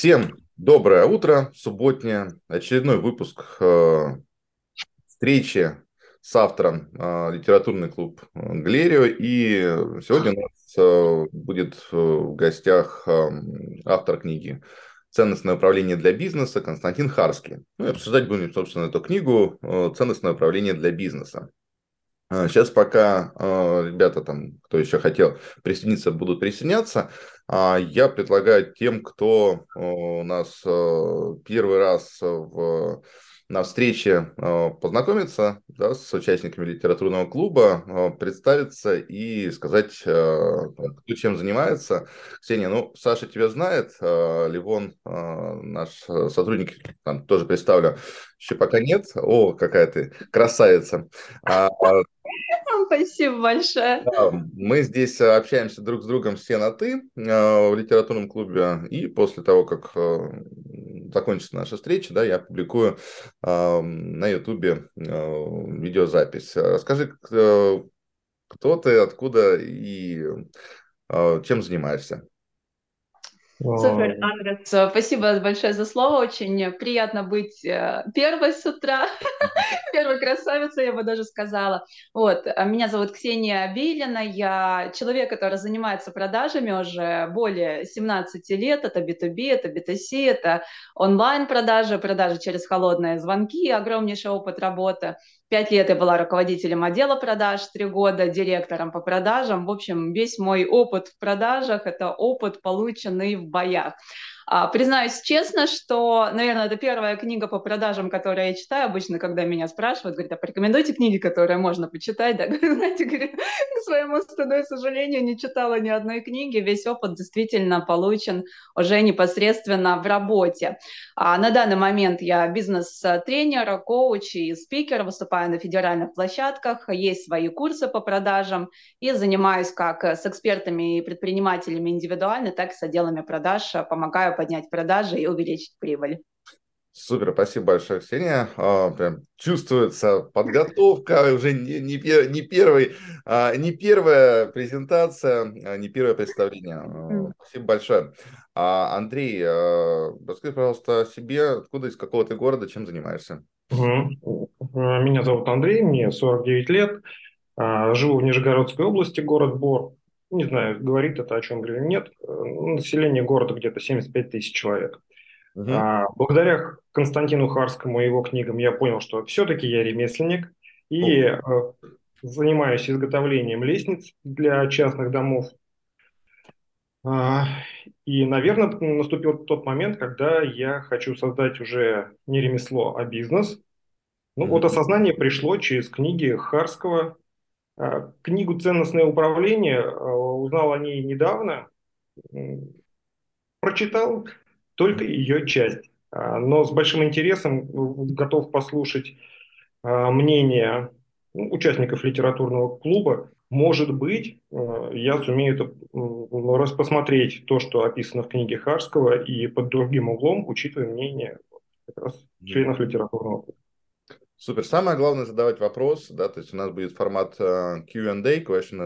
Всем доброе утро, субботнее, очередной выпуск э, встречи с автором э, литературный клуб Галерио. И сегодня у нас э, будет э, в гостях э, автор книги «Ценностное управление для бизнеса» Константин Харский. Ну и обсуждать будем, собственно, эту книгу э, «Ценностное управление для бизнеса». Сейчас пока э, ребята там, кто еще хотел присоединиться, будут присоединяться. А я предлагаю тем, кто э, у нас э, первый раз в на встрече познакомиться да, с участниками литературного клуба, представиться и сказать, кто чем занимается. Ксения, ну, Саша тебя знает, Ливон, наш сотрудник, там тоже представлю, еще пока нет. О, какая ты красавица. Спасибо большое. Мы здесь общаемся друг с другом все на «ты» в литературном клубе, и после того, как закончится наша встреча, да, я публикую э, на Ютубе э, видеозапись. Расскажи, кто, ты, откуда и э, чем занимаешься? Супер, Андрес, спасибо большое за слово. Очень приятно быть э, первой с утра, первой красавицей, я бы даже сказала. Вот, а меня зовут Ксения Бейлина, я человек, который занимается продажами уже более 17 лет. Это B2B, это B2C, это онлайн-продажи, продажи через холодные звонки, огромнейший опыт работы. Пять лет я была руководителем отдела продаж, три года директором по продажам. В общем, весь мой опыт в продажах – это опыт, полученный в боях. А, признаюсь честно, что, наверное, это первая книга по продажам, которую я читаю. Обычно, когда меня спрашивают, говорят, а порекомендуйте книги, которые можно почитать. Да, знаете, говорю, к своему стыду и сожалению, не читала ни одной книги. Весь опыт действительно получен уже непосредственно в работе. А на данный момент я бизнес-тренер, коуч и спикер, выступаю на федеральных площадках, есть свои курсы по продажам и занимаюсь как с экспертами и предпринимателями индивидуально, так и с отделами продаж, помогаю поднять продажи и увеличить прибыль. Супер, спасибо большое, Ксения. А, прям чувствуется подготовка, уже не, не, не, первый, а, не первая презентация, а, не первое представление. Спасибо большое. А, Андрей, а, расскажи, пожалуйста, о себе, откуда, из какого ты города, чем занимаешься? Меня зовут Андрей, мне 49 лет, живу в Нижегородской области, город Бор не знаю, говорит это о чем или нет, э, население города где-то 75 тысяч человек. Угу. А, благодаря Константину Харскому и его книгам я понял, что все-таки я ремесленник и э, занимаюсь изготовлением лестниц для частных домов. А, и, наверное, наступил тот момент, когда я хочу создать уже не ремесло, а бизнес. Ну, mm вот осознание пришло через книги Харского книгу «Ценностное управление» а, узнал о ней недавно, прочитал только ее часть, а, но с большим интересом готов послушать мнение ну, участников литературного клуба. Может быть, я сумею это раз посмотреть то, что описано в книге Харского, и под другим углом, учитывая мнение как раз членов литературного клуба. Супер. Самое главное задавать вопрос, да, то есть у нас будет формат uh, Q&A, question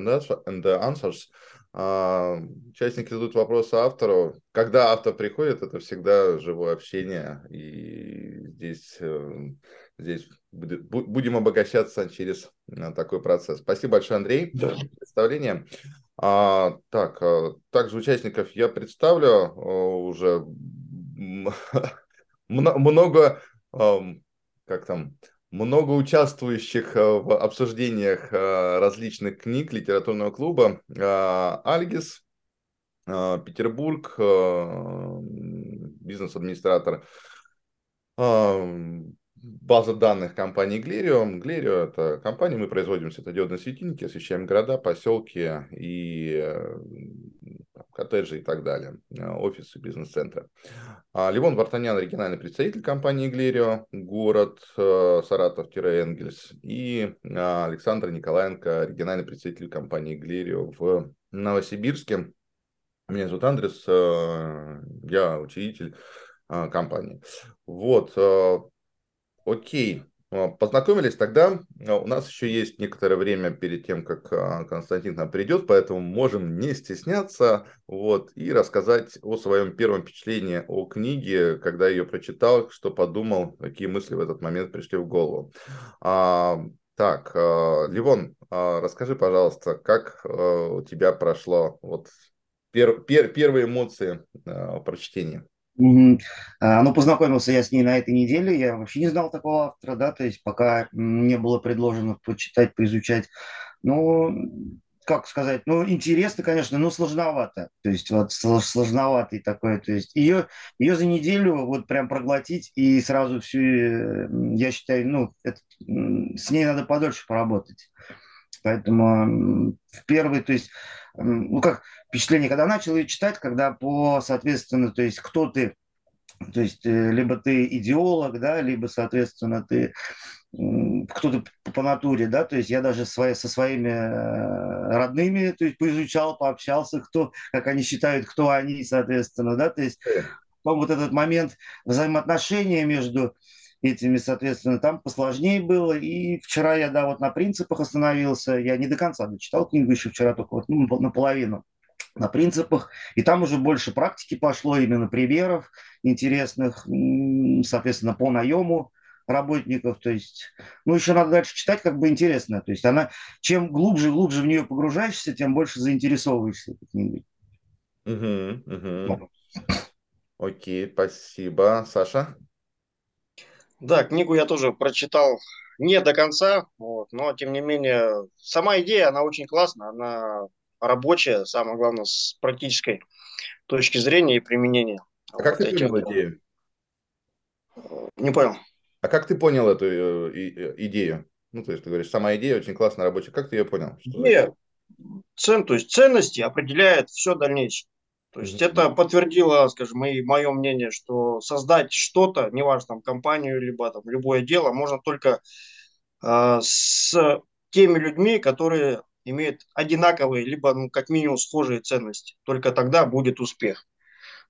and answers. Uh, участники задают вопросы автору. Когда автор приходит, это всегда живое общение, и здесь, uh, здесь будет, будем обогащаться через uh, такой процесс. Спасибо большое, Андрей, да. за представление. А, так, также участников я представлю уже много, как там, много участвующих э, в обсуждениях э, различных книг литературного клуба. Э, Альгис, Петербург, бизнес-администратор, база данных компании Глерио. Глерио – это компания, мы производим светодиодные светильники, освещаем города, поселки и коттеджи и так далее, э, офисы, бизнес-центры. А, Левон Вартанян, оригинальный представитель компании Глерио, город э, Саратов-Энгельс, и а, Александр Николаенко, оригинальный представитель компании Глерио в Новосибирске. Меня зовут Андрес, э, я учредитель компании. Вот, окей, познакомились, тогда а, у нас еще есть некоторое время перед тем, как а, Константин нам придет, поэтому можем не стесняться вот, и рассказать о своем первом впечатлении о книге, когда ее прочитал, что подумал, какие мысли в этот момент пришли в голову. А, так, Ливон, расскажи, пожалуйста, как у тебя прошло вот пер, пер, первые эмоции прочтения? Угу. Ну, познакомился я с ней на этой неделе, я вообще не знал такого автора, да, то есть пока не было предложено почитать, поизучать. Ну, как сказать, ну, интересно, конечно, но сложновато. То есть вот сложноватый такой. То есть ее, ее за неделю вот прям проглотить и сразу всю, э, я считаю, ну, это, с ней надо подольше поработать. Поэтому в первый, то есть, ну как впечатление, когда начал ее читать, когда по, соответственно, то есть кто ты, то есть э, либо ты идеолог, да, либо, соответственно, ты кто-то по натуре, да, то есть я даже свои, со своими э, родными, то есть поизучал, пообщался, кто, как они считают, кто они, соответственно, да, то есть вот этот момент взаимоотношения между этими, соответственно, там посложнее было. И вчера я, да, вот на принципах остановился. Я не до конца дочитал книгу еще вчера, только вот ну, наполовину на принципах. И там уже больше практики пошло, именно примеров интересных, соответственно, по наему работников. То есть, ну, еще надо дальше читать, как бы интересно. То есть она, чем глубже глубже в нее погружаешься, тем больше заинтересовываешься этой книгой. Угу, угу. Окей, спасибо. Саша? Да, книгу я тоже прочитал не до конца, вот, но тем не менее сама идея, она очень классная, она рабочая, самое главное, с практической точки зрения и применения. А вот как ты понял идею? Не понял. А как ты понял эту э, э, идею? Ну, то есть ты говоришь, сама идея очень классная, рабочая. Как ты ее понял? Идея, цен, то есть ценности определяет все дальнейшее. То есть это подтвердило, скажем, и мое мнение, что создать что-то, неважно, там, компанию, либо там, любое дело, можно только э, с теми людьми, которые имеют одинаковые, либо, ну, как минимум, схожие ценности. Только тогда будет успех.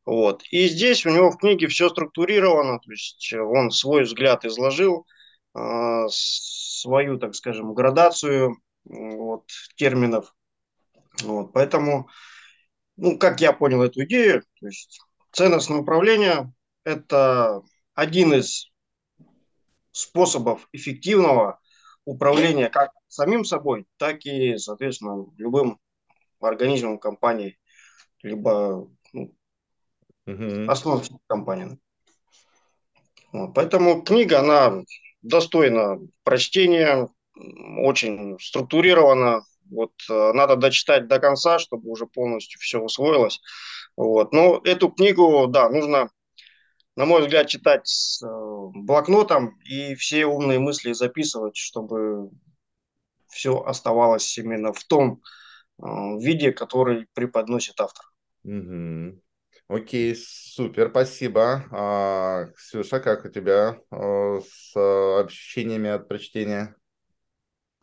Вот. И здесь у него в книге все структурировано, то есть он свой взгляд изложил, э, свою, так скажем, градацию вот, терминов. Вот. Поэтому ну, как я понял эту идею, то есть ценностное управление – это один из способов эффективного управления как самим собой, так и, соответственно, любым организмом компании, либо ну, угу. основой компании. Вот, поэтому книга, она достойна прочтения, очень структурирована, вот э, надо дочитать до конца, чтобы уже полностью все усвоилось. Вот. Но эту книгу, да, нужно, на мой взгляд, читать с э, блокнотом и все умные мысли записывать, чтобы все оставалось именно в том э, виде, который преподносит автор. Угу. Окей, супер, спасибо. А, Ксюша, как у тебя с ощущениями от прочтения?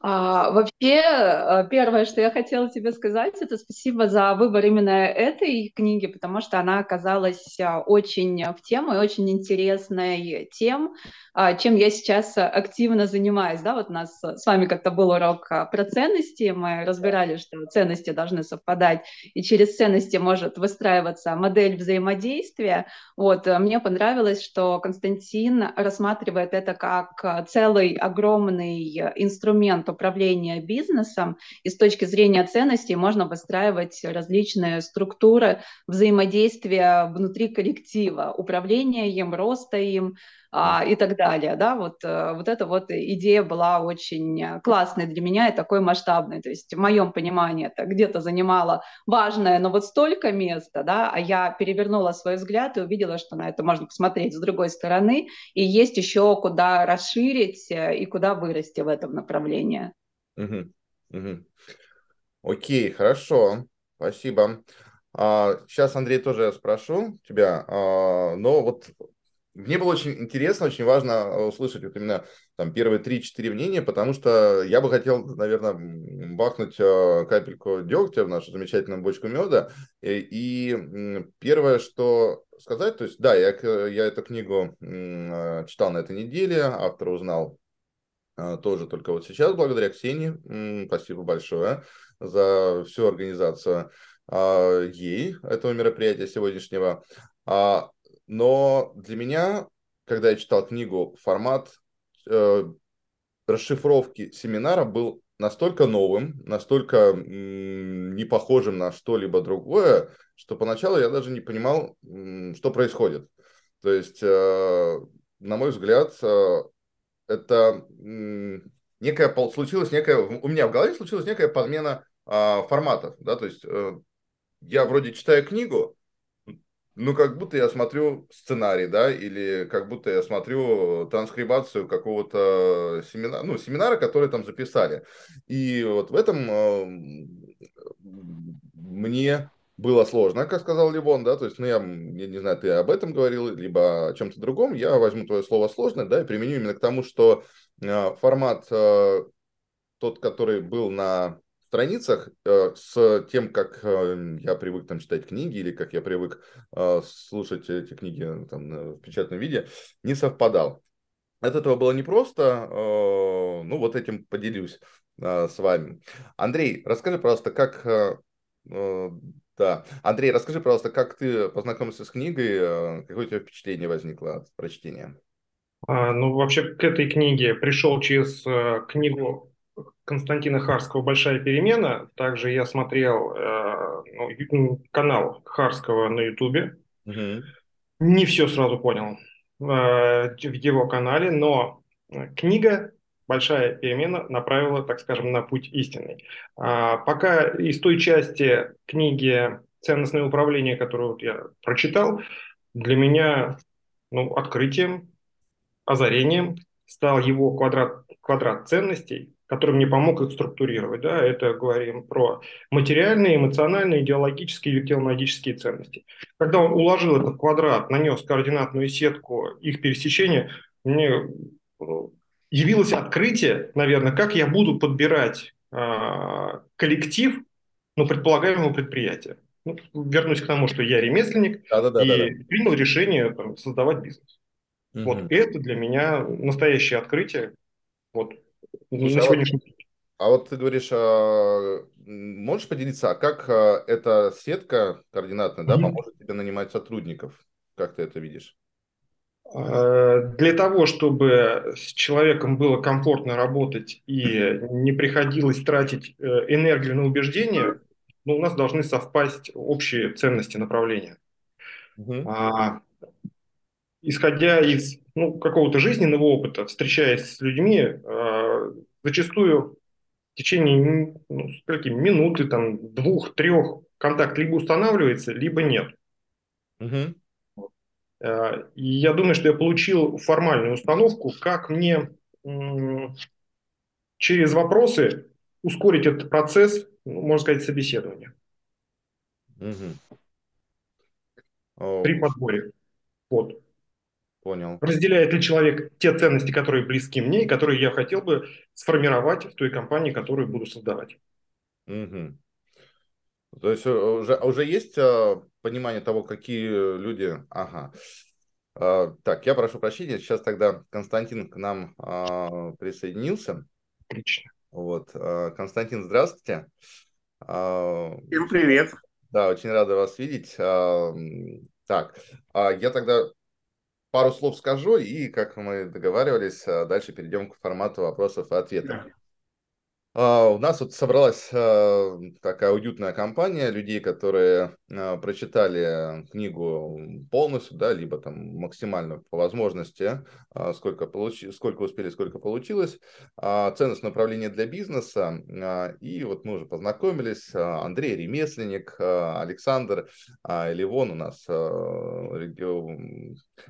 А, вообще, э, первое, что я хотела тебе сказать, это спасибо за выбор именно этой книги, потому что она оказалась а, очень в тему и очень интересной тем, а, чем я сейчас активно занимаюсь. Да, вот у нас с вами как-то был урок про ценности, мы разбирали, что ценности должны совпадать, и через ценности может выстраиваться модель взаимодействия. Вот, мне понравилось, что Константин рассматривает это как целый огромный инструмент управления бизнесом, и с точки зрения ценностей можно выстраивать различные структуры взаимодействия внутри коллектива, управления им, роста им, а, и так далее, да, вот, э, вот эта вот идея была очень классной для меня и такой масштабной, то есть в моем понимании это где-то занимало важное, но вот столько места, да, а я перевернула свой взгляд и увидела, что на это можно посмотреть с другой стороны, и есть еще куда расширить э, и куда вырасти в этом направлении. Угу, угу. Окей, хорошо, спасибо. А, сейчас, Андрей, тоже я спрошу тебя, а, но вот мне было очень интересно, очень важно э, услышать вот именно там первые 3-4 мнения, потому что я бы хотел, наверное, бахнуть э, капельку дегтя в нашу замечательную бочку меда. И, и первое, что сказать, то есть, да, я, я эту книгу э, читал на этой неделе, автор узнал тоже только вот сейчас, благодаря Ксении. Спасибо большое за всю организацию ей этого мероприятия сегодняшнего. Но для меня, когда я читал книгу, формат э, расшифровки семинара был настолько новым, настолько м, не похожим на что-либо другое, что поначалу я даже не понимал, м, что происходит. То есть, э, на мой взгляд, э, это м, некая случилась некая у меня в голове случилась некая подмена э, форматов, да, то есть э, я вроде читаю книгу, ну, как будто я смотрю сценарий, да, или как будто я смотрю транскрибацию какого-то семинара, ну, семинара, который там записали. И вот в этом э, мне было сложно, как сказал Ливон, да, то есть, ну, я, я не знаю, ты об этом говорил, либо о чем-то другом, я возьму твое слово сложно, да, и применю именно к тому, что э, формат э, тот, который был на страницах э, с тем, как э, я привык там читать книги или как я привык э, слушать эти книги там, в печатном виде, не совпадал. От этого было непросто, ну вот этим поделюсь с вами. Андрей, расскажи, пожалуйста, как... Да. Андрей, расскажи, пожалуйста, как ты познакомился с книгой, какое у тебя впечатление возникло от прочтения? А, ну, вообще к этой книге пришел через книгу Константина Харского «Большая перемена». Также я смотрел э, ну, канал Харского на Ютубе. Угу. Не все сразу понял э, в его канале, но книга «Большая перемена» направила, так скажем, на путь истинный. А, пока из той части книги «Ценностное управление», которую вот я прочитал, для меня ну, открытием, озарением стал его квадрат, квадрат ценностей, который мне помог их структурировать. Да? Это говорим про материальные, эмоциональные, идеологические и теологические ценности. Когда он уложил этот квадрат, нанес координатную сетку их пересечения, мне ну, явилось открытие, наверное, как я буду подбирать э, коллектив ну, предполагаемого предприятия. Ну, вернусь к тому, что я ремесленник да, да, да, и да, да. принял решение там, создавать бизнес. Угу. Вот это для меня настоящее открытие. Вот Слушай, на сегодняшний день. А вот ты говоришь, а, можешь поделиться, а как а, эта сетка координатная да, поможет тебе нанимать сотрудников? Как ты это видишь? А, для того, чтобы с человеком было комфортно работать и не приходилось тратить э, энергию на убеждения, ну, у нас должны совпасть общие ценности направления. Угу. А, исходя из ну, какого-то жизненного опыта, встречаясь с людьми, э, зачастую в течение ну, скольки, минуты, там, двух, трех контакт либо устанавливается, либо нет. Угу. Э, и я думаю, что я получил формальную установку, как мне через вопросы ускорить этот процесс, ну, можно сказать, собеседования. Угу. При подборе. Вот. Понял. Разделяет ли человек те ценности, которые близки мне и которые я хотел бы сформировать в той компании, которую буду создавать. Угу. То есть э, уже, уже есть а, понимание того, какие люди... Ага. А, так, я прошу прощения, сейчас тогда Константин к нам а, присоединился. Отлично. Вот. А, Константин, здравствуйте. А, Всем привет. Да, очень рада вас видеть. А, так, а, я тогда пару слов скажу, и, как мы договаривались, а, дальше перейдем к формату вопросов и ответов. А, у нас вот собралась а, такая уютная компания людей, которые прочитали книгу полностью, да, либо там максимально по возможности, сколько, получи, сколько успели, сколько получилось. Ценность направления для бизнеса. И вот мы уже познакомились. Андрей Ремесленник, Александр, Ливон у нас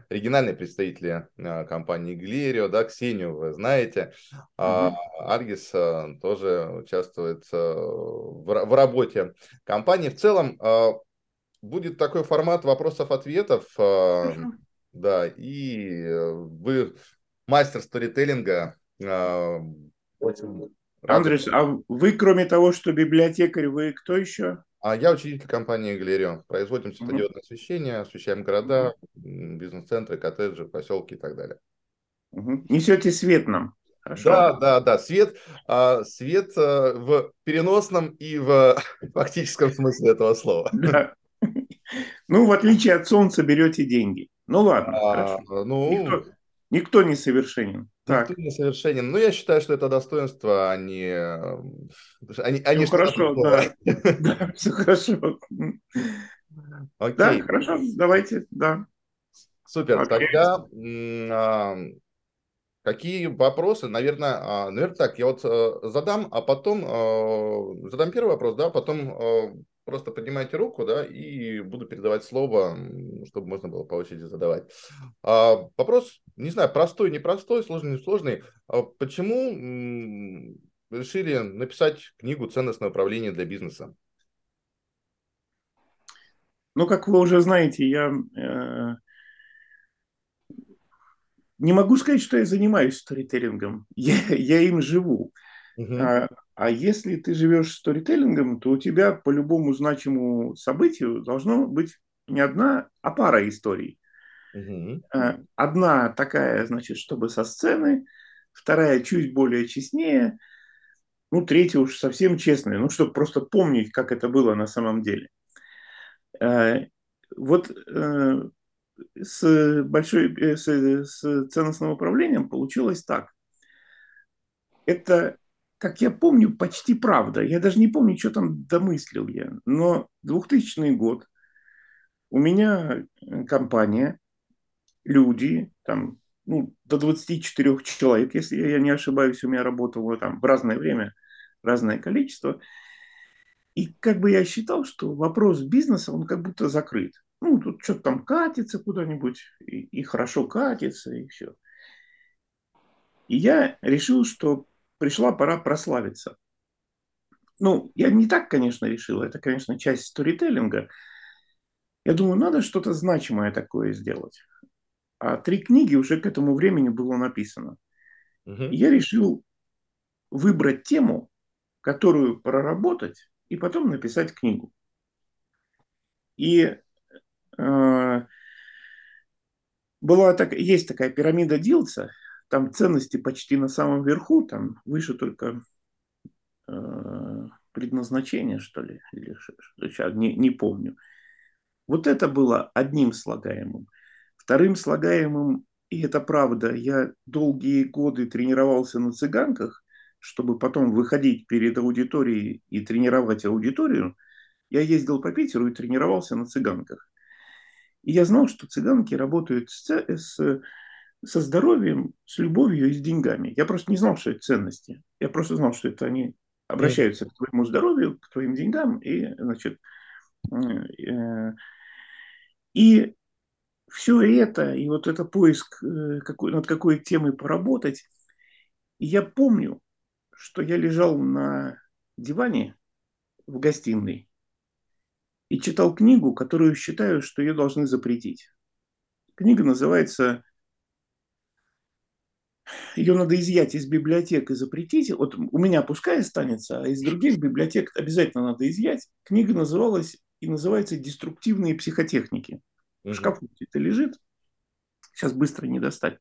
оригинальные представители компании Глерио, да, Ксению вы знаете. Mm-hmm. Аргис тоже участвует в работе компании. В целом будет такой формат вопросов-ответов. Э, да, и вы мастер сторителлинга. Андрес, а вы, кроме того, что библиотекарь, вы кто еще? А я учредитель компании Галерио. Производим светодиодное освещение, освещаем города, бизнес-центры, коттеджи, поселки и так далее. Угу. Несете свет нам. Хорошо? Да, да, да. Свет, а, свет а, в переносном и в фактическом смысле этого слова. Да. Ну, в отличие от солнца, берете деньги. Ну ладно, а, хорошо. Ну, никто, никто не совершенен. Так. Никто не совершенен. Но ну, я считаю, что это достоинство, а не... Они, они ну, хорошо, да. да. Все хорошо. Окей. Да, хорошо, давайте, да. Супер, Окей. тогда а, какие вопросы? Наверное, а, наверное, так, я вот а, задам, а потом а, задам первый вопрос, да, потом а, просто поднимайте руку, да, и буду передавать слово, чтобы можно было по очереди задавать. А, вопрос, не знаю, простой, непростой, сложный, несложный. А почему решили написать книгу «Ценностное управление для бизнеса»? Ну, как вы уже знаете, я э, не могу сказать, что я занимаюсь сторителлингом. Я, я им живу. Угу. А, если ты живешь сторителлингом, то у тебя по любому значимому событию должно быть не одна, а пара историй. Угу. Одна такая, значит, чтобы со сцены, вторая чуть более честнее, ну, третья уж совсем честная, ну, чтобы просто помнить, как это было на самом деле. Э, вот э, с большой с, с ценностным управлением получилось так. Это, как я помню, почти правда. Я даже не помню, что там домыслил я. Но 2000 год у меня компания, люди, там, ну, до 24 человек, если я не ошибаюсь, у меня работало там в разное время, разное количество – и как бы я считал, что вопрос бизнеса, он как будто закрыт. Ну, тут что-то там катится куда-нибудь, и, и хорошо катится, и все. И я решил, что пришла пора прославиться. Ну, я не так, конечно, решил. Это, конечно, часть сторителлинга. Я думаю, надо что-то значимое такое сделать. А три книги уже к этому времени было написано. Угу. Я решил выбрать тему, которую проработать и потом написать книгу. И э, была так, есть такая пирамида Дилца, там ценности почти на самом верху, там выше только э, предназначение, что ли, или сейчас не, не помню. Вот это было одним слагаемым. Вторым слагаемым, и это правда, я долгие годы тренировался на цыганках, чтобы потом выходить перед аудиторией и тренировать аудиторию, я ездил по Питеру и тренировался на цыганках. И я знал, что цыганки работают с, с, со здоровьем, с любовью и с деньгами. Я просто не знал, что это ценности. Я просто знал, что это они обращаются к твоему здоровью, к твоим деньгам. И, значит, э, и все это, и вот это поиск, э, какой, над какой темой поработать, и я помню, что я лежал на диване в гостиной и читал книгу, которую считаю, что ее должны запретить. Книга называется ее надо изъять из библиотек и запретить. Вот у меня пускай останется, а из других библиотек обязательно надо изъять. Книга называлась и называется «Деструктивные психотехники». В шкафу это лежит. Сейчас быстро не достать.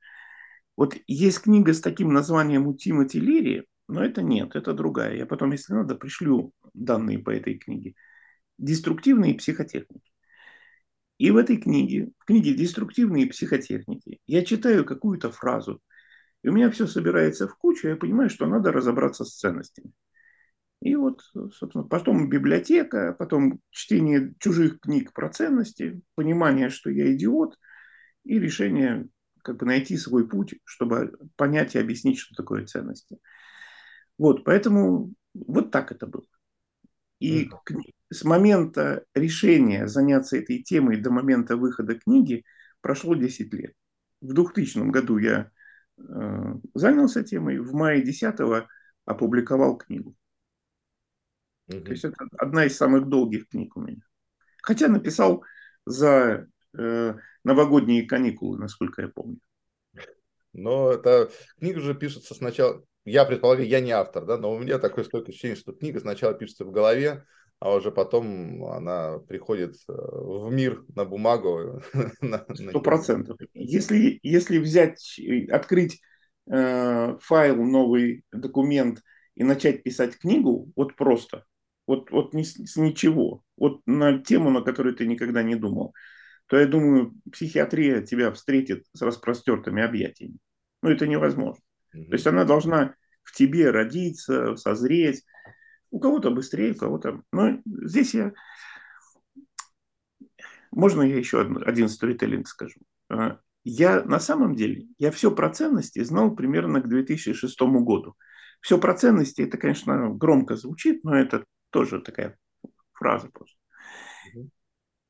Вот есть книга с таким названием у Тимоти Лири но это нет, это другая. Я потом, если надо, пришлю данные по этой книге. Деструктивные психотехники. И в этой книге, в книге «Деструктивные психотехники» я читаю какую-то фразу, и у меня все собирается в кучу, я понимаю, что надо разобраться с ценностями. И вот, собственно, потом библиотека, потом чтение чужих книг про ценности, понимание, что я идиот, и решение как бы найти свой путь, чтобы понять и объяснить, что такое ценности. Вот, поэтому вот так это было. И mm-hmm. с момента решения заняться этой темой до момента выхода книги прошло 10 лет. В 2000 году я занялся темой, в мае 10 опубликовал книгу. Mm-hmm. То есть это одна из самых долгих книг у меня. Хотя написал за э, новогодние каникулы, насколько я помню. Но это книга же пишется сначала, я предполагаю, я не автор, да, но у меня такое стойкое ощущение, что книга сначала пишется в голове, а уже потом она приходит э, в мир на бумагу. Сто процентов. Если, если взять, открыть э, файл, новый документ и начать писать книгу, вот просто, вот, вот ни, с ничего, вот на тему, на которую ты никогда не думал, то я думаю, психиатрия тебя встретит с распростертыми объятиями. Ну, это невозможно. Mm-hmm. То есть она должна в тебе родиться, созреть. У кого-то быстрее, у кого-то... Но здесь я... Можно я еще один сторителлинг скажу? А, я на самом деле, я все про ценности знал примерно к 2006 году. Все про ценности, это, конечно, громко звучит, но это тоже такая фраза просто.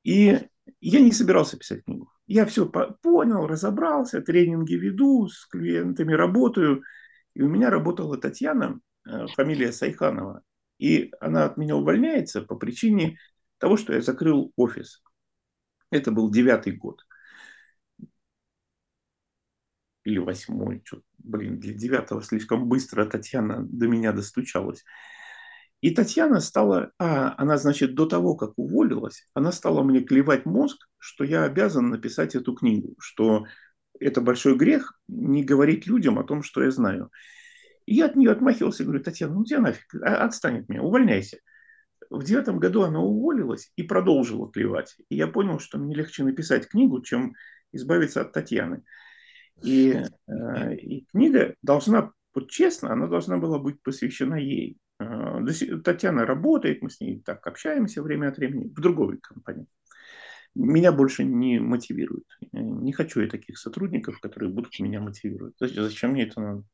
И я не собирался писать книгу. Я все понял, разобрался, тренинги веду, с клиентами работаю. И у меня работала Татьяна, э, фамилия Сайханова. И она от меня увольняется по причине того, что я закрыл офис. Это был девятый год. Или восьмой. Блин, для девятого слишком быстро Татьяна до меня достучалась. И Татьяна стала, а, она, значит, до того, как уволилась, она стала мне клевать мозг, что я обязан написать эту книгу, что это большой грех не говорить людям о том, что я знаю. Я от нее отмахивался говорю, Татьяна, ну тебя нафиг, а, отстань от меня, увольняйся. В девятом году она уволилась и продолжила клевать. И я понял, что мне легче написать книгу, чем избавиться от Татьяны. И, э, и книга должна, вот честно, она должна была быть посвящена ей. А, Татьяна работает, мы с ней так общаемся время от времени в другой компании. Меня больше не мотивирует. Не хочу я таких сотрудников, которые будут меня мотивировать. Зачем мне это надо?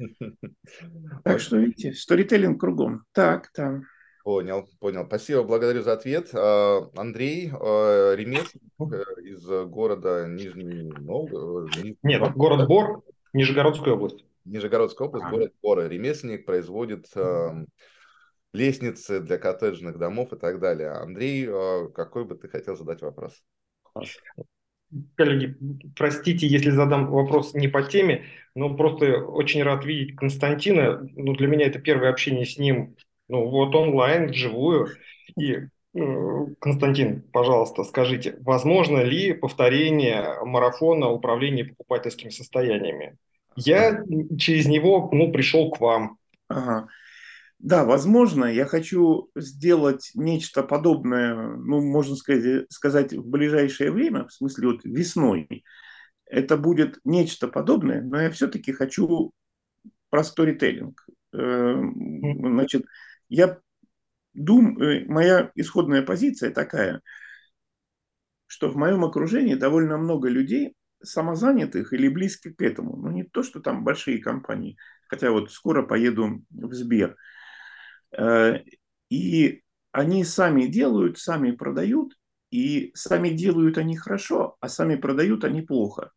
Так что, видите, сторителлинг кругом. Так, там. Понял, понял. Спасибо, благодарю за ответ. А, Андрей а, Ремесленник э, из города Нижний Новгород. Нет, город Бор, Нижегородская область. Нижегородская область, а. город Бора. Ремесленник производит э, лестницы для коттеджных домов и так далее. Андрей, э, какой бы ты хотел задать вопрос? Коллеги, простите, если задам вопрос не по теме, но просто очень рад видеть Константина. Ну, для меня это первое общение с ним, ну, вот онлайн, вживую. И э, Константин, пожалуйста, скажите, возможно ли повторение марафона управления покупательскими состояниями? Я через него ну, пришел к вам. Ага. Да, возможно, я хочу сделать нечто подобное, ну, можно сказать, сказать, в ближайшее время, в смысле вот весной. Это будет нечто подобное, но я все-таки хочу про сторителлинг. Эм, значит, я думаю, э, моя исходная позиция такая, что в моем окружении довольно много людей, самозанятых или близких к этому. Ну, не то, что там большие компании, хотя вот скоро поеду в Сбер. Э, и они сами делают, сами продают, и сами делают они хорошо, а сами продают они плохо.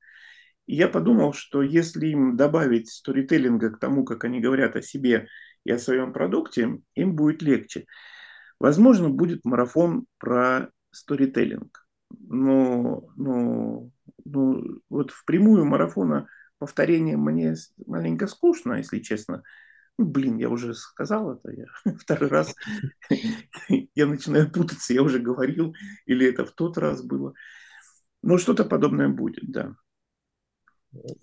И я подумал, что если им добавить сторителлинга к тому, как они говорят о себе и о своем продукте, им будет легче. Возможно, будет марафон про сторителлинг. Но, но ну, вот в прямую марафона повторение мне маленько скучно, если честно. Ну, блин, я уже сказал это, я второй раз я начинаю путаться, я уже говорил, или это в тот раз было. Но что-то подобное будет, да.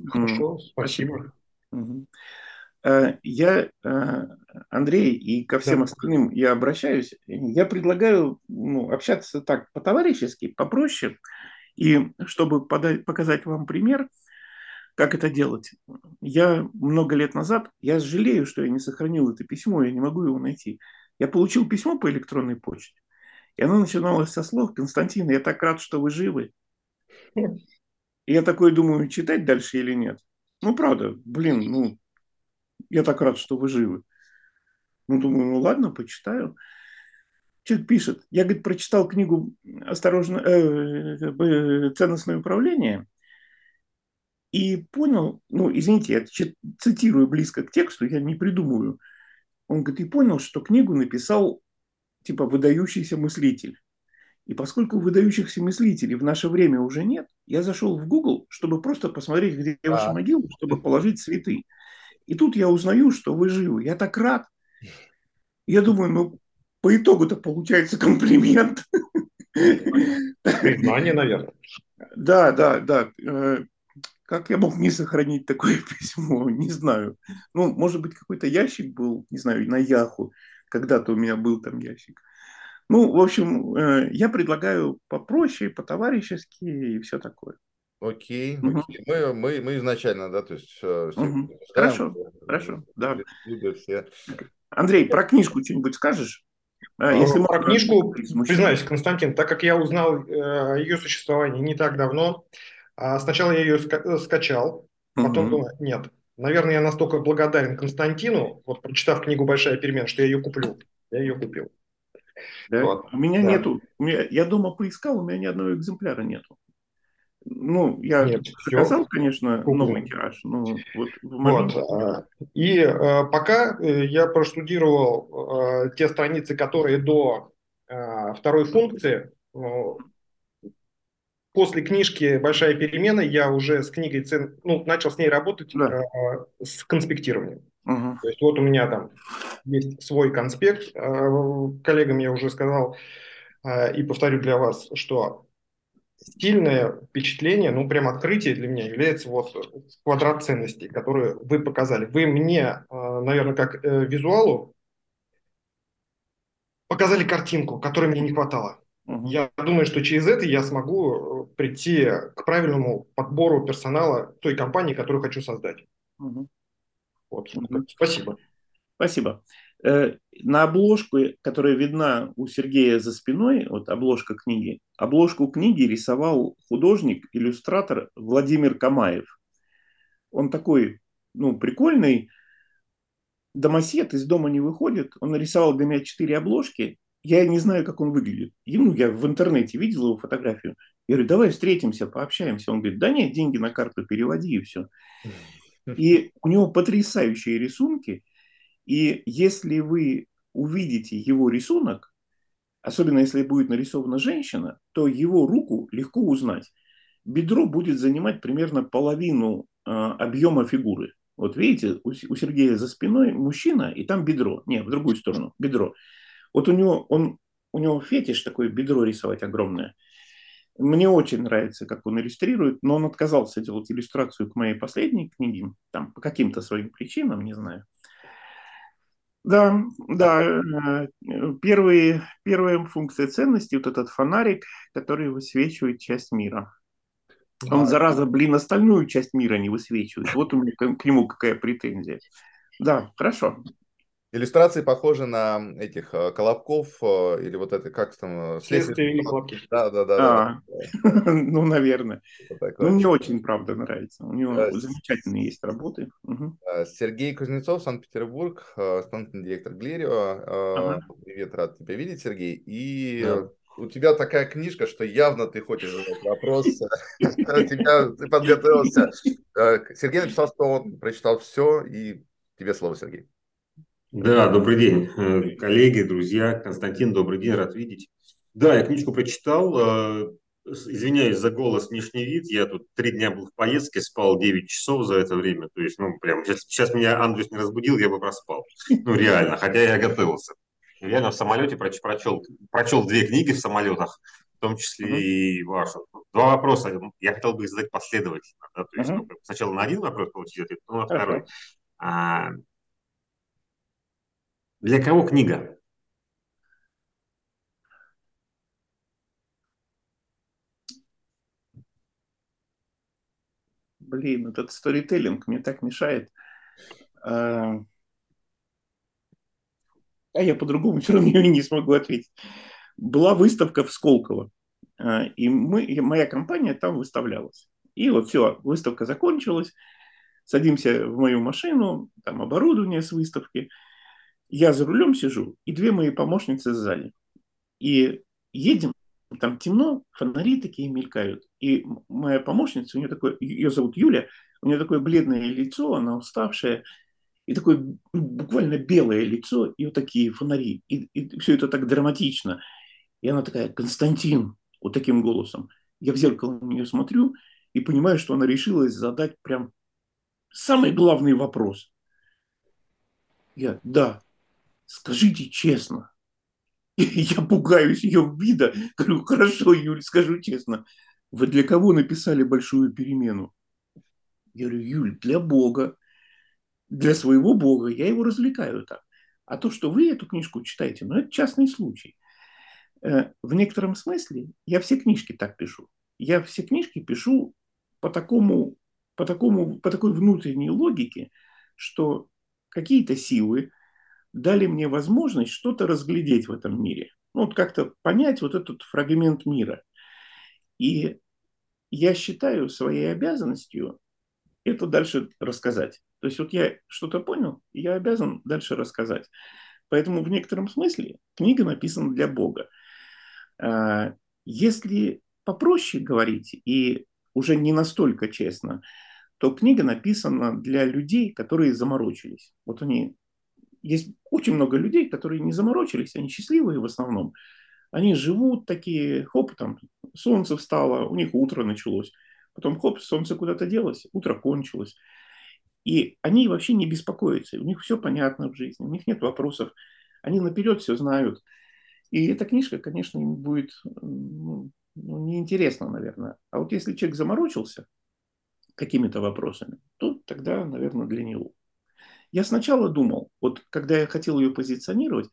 Хорошо, спасибо. Э, я, э, Андрей, и ко всем да. остальным я обращаюсь. Я предлагаю ну, общаться так по-товарищески, попроще. И чтобы подать, показать вам пример, как это делать, я много лет назад, я жалею, что я не сохранил это письмо, я не могу его найти. Я получил письмо по электронной почте, и оно начиналось со слов «Константин, я так рад, что вы живы». И я такой думаю, читать дальше или нет. Ну, правда, блин, ну, я так рад, что вы живы. Ну, думаю, ну ладно, почитаю. Человек пишет, я, говорит, прочитал книгу «Осторожно, э, э, ценностное управление» и понял, ну, извините, я цитирую близко к тексту, я не придумываю. Он говорит, и понял, что книгу написал типа выдающийся мыслитель. И поскольку выдающихся мыслителей в наше время уже нет, я зашел в Google, чтобы просто посмотреть, где а. ваша могила, чтобы положить цветы. И тут я узнаю, что вы живы. Я так рад. Я думаю, ну, по итогу-то получается комплимент. Признание, наверное. Да, да, да. Э, как я мог не сохранить такое письмо? Не знаю. Ну, может быть, какой-то ящик был, не знаю, на Яху. Когда-то у меня был там ящик. Ну, в общем, э, я предлагаю попроще, по-товарищески и все такое. Окей, угу. окей. Мы, мы, мы изначально, да, то есть... Э, угу. Хорошо, хорошо, да. Все. Андрей, про книжку что-нибудь скажешь? А, если про книжку, признаюсь, Константин, так как я узнал о э, ее существовании не так давно, а сначала я ее ска- скачал, потом угу. думаю, нет, наверное, я настолько благодарен Константину, вот прочитав книгу «Большая перемена», что я ее куплю. Я ее купил. Да? Вот. У меня да. нету, у меня, я дома поискал, у меня ни одного экземпляра нету. Ну, я Нет, заказал, все. конечно, новый тираж, но вот в момент... вот. А, и а, пока э, я проштудировал те страницы, которые до второй функции, после книжки «Большая перемена» я уже с книгой цен, ну, начал с ней работать да. а, с конспектированием. Угу. То есть вот у меня там есть свой конспект. А, коллегам я уже сказал а, и повторю для вас, что стильное впечатление, ну прям открытие для меня является вот квадрат ценностей, которые вы показали. Вы мне, а, наверное, как э, визуалу показали картинку, которой мне не хватало. Я думаю, что через это я смогу э, прийти к правильному подбору персонала той компании, которую хочу создать. Угу. Вот. Угу. Спасибо. Спасибо. Э, на обложку, которая видна у Сергея за спиной, вот обложка книги, обложку книги рисовал художник, иллюстратор Владимир Камаев. Он такой, ну, прикольный, домосед, из дома не выходит. Он нарисовал для меня четыре обложки, я не знаю, как он выглядит. Ему я в интернете видел его фотографию. Я говорю, давай встретимся, пообщаемся. Он говорит, да нет, деньги на карту переводи и все. И у него потрясающие рисунки. И если вы увидите его рисунок, особенно если будет нарисована женщина, то его руку легко узнать. Бедро будет занимать примерно половину э, объема фигуры. Вот видите, у, у Сергея за спиной мужчина, и там бедро. Нет, в другую сторону, бедро. Вот у него, он, у него фетиш такое бедро рисовать огромное. Мне очень нравится, как он иллюстрирует, но он отказался делать иллюстрацию к моей последней книге, там, по каким-то своим причинам, не знаю. Да, да, э, первые, первая функция ценности, вот этот фонарик, который высвечивает часть мира. Он, зараза, блин, остальную часть мира не высвечивает. Вот у меня к нему какая претензия. Да, хорошо. Иллюстрации похожи на этих э, колобков э, или вот это как там... Э, Следствие или колобки. Да, да, да. А, ну, наверное. Ну, мне очень, правда, нравится. У него замечательные есть работы. Сергей Кузнецов, Санкт-Петербург, исполнительный директор Глерио. Привет, рад тебя видеть, Сергей. И у тебя такая книжка, что явно ты хочешь задать вопрос. Тебя, ты подготовился. Сергей написал, что он прочитал все, и тебе слово, Сергей. Да, добрый день, э, коллеги, друзья. Константин, добрый день, рад видеть. Да, я книжку прочитал. Э, извиняюсь за голос, внешний вид. Я тут три дня был в поездке, спал 9 часов за это время. То есть, ну, прям, сейчас, сейчас меня Андрюс не разбудил, я бы проспал. Ну, реально, хотя я готовился. Реально в самолете прочел, прочел две книги в самолетах, в том числе и вашу. Два вопроса. Я хотел бы их задать последовательно. Да? То есть, uh-huh. ну, сначала на один вопрос получить ответ, потом на второй. А, для кого книга? Блин, этот сторителлинг мне так мешает. А, а я по-другому все равно не смогу ответить. Была выставка в Сколково, а, и мы, и моя компания там выставлялась. И вот все, выставка закончилась, садимся в мою машину, там оборудование с выставки – я за рулем сижу, и две мои помощницы сзади. И едем, там темно, фонари такие мелькают. И моя помощница, у нее такое, ее зовут Юля, у нее такое бледное лицо, она уставшая, и такое ну, буквально белое лицо, и вот такие фонари. И, и все это так драматично. И она такая, Константин, вот таким голосом. Я в зеркало на нее смотрю и понимаю, что она решилась задать прям самый главный вопрос. Я, да, скажите честно. Я пугаюсь ее вида. Говорю, хорошо, Юль, скажу честно. Вы для кого написали большую перемену? Я говорю, Юль, для Бога, для своего Бога я его развлекаю так. А то, что вы эту книжку читаете, ну, это частный случай. Э, в некотором смысле я все книжки так пишу. Я все книжки пишу по такому, по такому, по такой внутренней логике, что какие-то силы дали мне возможность что-то разглядеть в этом мире. Ну, вот как-то понять вот этот фрагмент мира. И я считаю своей обязанностью это дальше рассказать. То есть вот я что-то понял, я обязан дальше рассказать. Поэтому в некотором смысле книга написана для Бога. А, если попроще говорить и уже не настолько честно, то книга написана для людей, которые заморочились. Вот они есть очень много людей, которые не заморочились, они счастливые в основном. Они живут такие, хоп, там солнце встало, у них утро началось. Потом хоп, солнце куда-то делось, утро кончилось. И они вообще не беспокоятся, у них все понятно в жизни, у них нет вопросов, они наперед все знают. И эта книжка, конечно, им будет ну, ну, неинтересно, наверное. А вот если человек заморочился какими-то вопросами, то тогда, наверное, для него. Я сначала думал, вот когда я хотел ее позиционировать,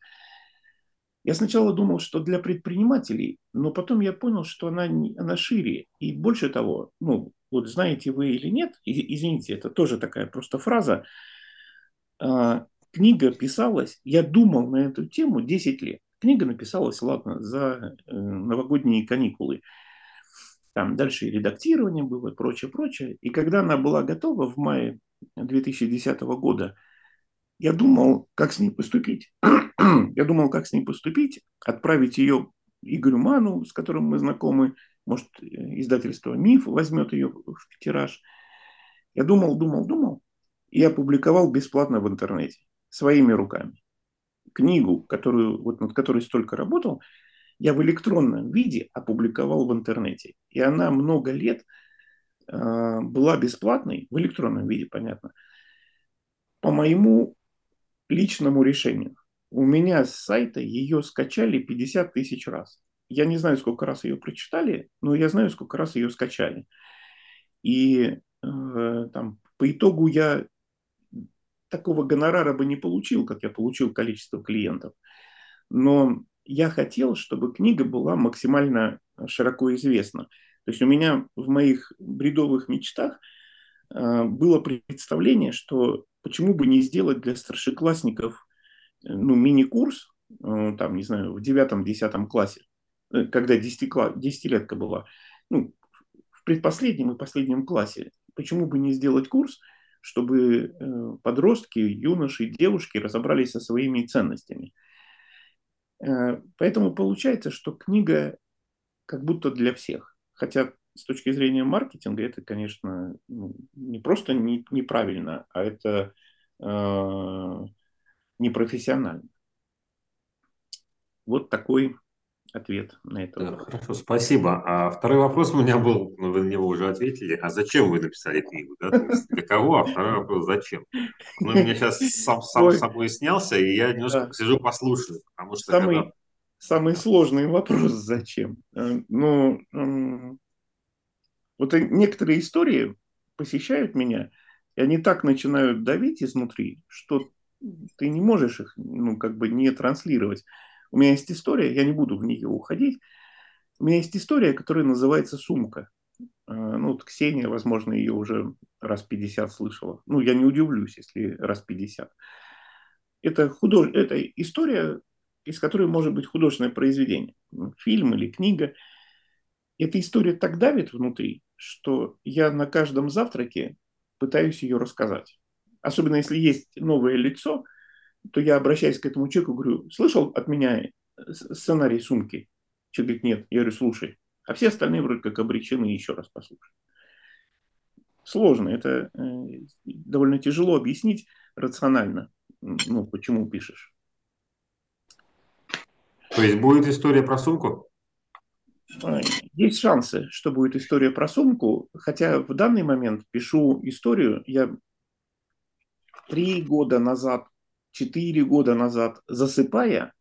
я сначала думал, что для предпринимателей, но потом я понял, что она, она шире. И больше того, ну, вот знаете вы или нет, извините, это тоже такая просто фраза, а, книга писалась, я думал на эту тему 10 лет. Книга написалась, ладно, за э, новогодние каникулы. Там дальше и редактирование было, и прочее, прочее. И когда она была готова в мае 2010 года, я думал, как с ней поступить. я думал, как с ней поступить, отправить ее Игорю Ману, с которым мы знакомы, может, издательство «Миф» возьмет ее в тираж. Я думал, думал, думал, и опубликовал бесплатно в интернете, своими руками. Книгу, которую, вот над которой столько работал, я в электронном виде опубликовал в интернете. И она много лет э, была бесплатной, в электронном виде, понятно, по моему личному решению. У меня с сайта ее скачали 50 тысяч раз. Я не знаю, сколько раз ее прочитали, но я знаю, сколько раз ее скачали. И э, там, по итогу я такого гонорара бы не получил, как я получил количество клиентов. Но я хотел, чтобы книга была максимально широко известна. То есть у меня в моих бредовых мечтах э, было представление, что почему бы не сделать для старшеклассников э, ну, мини-курс, э, там, не знаю, в девятом-десятом классе, э, когда десятилетка была, ну, в предпоследнем и последнем классе, почему бы не сделать курс, чтобы подростки, юноши, девушки разобрались со своими ценностями. Поэтому получается, что книга как будто для всех. Хотя с точки зрения маркетинга это, конечно, ну, не просто не, неправильно, а это э, непрофессионально. Вот такой ответ на это. Хорошо, спасибо. А второй вопрос у меня был, ну, вы на него уже ответили. А зачем вы написали книгу? Да? Есть для кого? А второй вопрос, зачем? Ну, меня сейчас сам, сам Ой. собой снялся, и я немножко да. сижу послушаю. Потому что самый, когда... самый сложный вопрос, зачем? Э, ну, вот некоторые истории посещают меня, и они так начинают давить изнутри, что ты не можешь их, ну, как бы не транслировать. У меня есть история, я не буду в нее уходить. У меня есть история, которая называется «Сумка». А, ну, вот Ксения, возможно, ее уже раз 50 слышала. Ну, я не удивлюсь, если раз 50. Это, худож... это история, из которой может быть художественное произведение. Фильм или книга. Эта история так давит внутри, что я на каждом завтраке пытаюсь ее рассказать. Особенно если есть новое лицо, то я обращаюсь к этому человеку, говорю, слышал от меня сценарий сумки? Человек говорит, нет. Я говорю, слушай. А все остальные вроде как обречены еще раз послушать. Сложно, это э, довольно тяжело объяснить рационально, ну, почему пишешь. То есть будет история про сумку? Есть шансы, что будет история про сумку, хотя в данный момент пишу историю, я три года назад, четыре года назад, засыпая,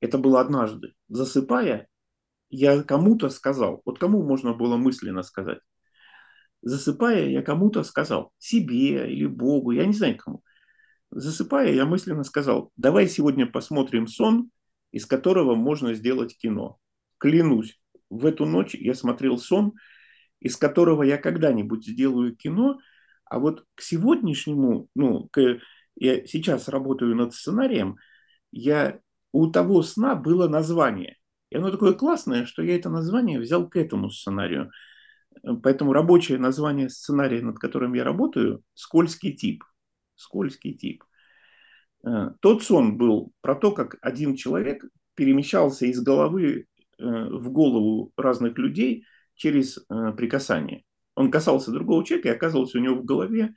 это было однажды, засыпая, я кому-то сказал, вот кому можно было мысленно сказать, засыпая, я кому-то сказал, себе или Богу, я не знаю кому. Засыпая, я мысленно сказал, давай сегодня посмотрим сон, из которого можно сделать кино. Клянусь, в эту ночь я смотрел сон, из которого я когда-нибудь сделаю кино, а вот к сегодняшнему, ну, к, я сейчас работаю над сценарием, я, у того сна было название. И оно такое классное, что я это название взял к этому сценарию. Поэтому рабочее название сценария, над которым я работаю, «Скользкий тип». «Скользкий тип». Э, тот сон был про то, как один человек перемещался из головы в голову разных людей через э, прикасание. Он касался другого человека и оказывался у него в голове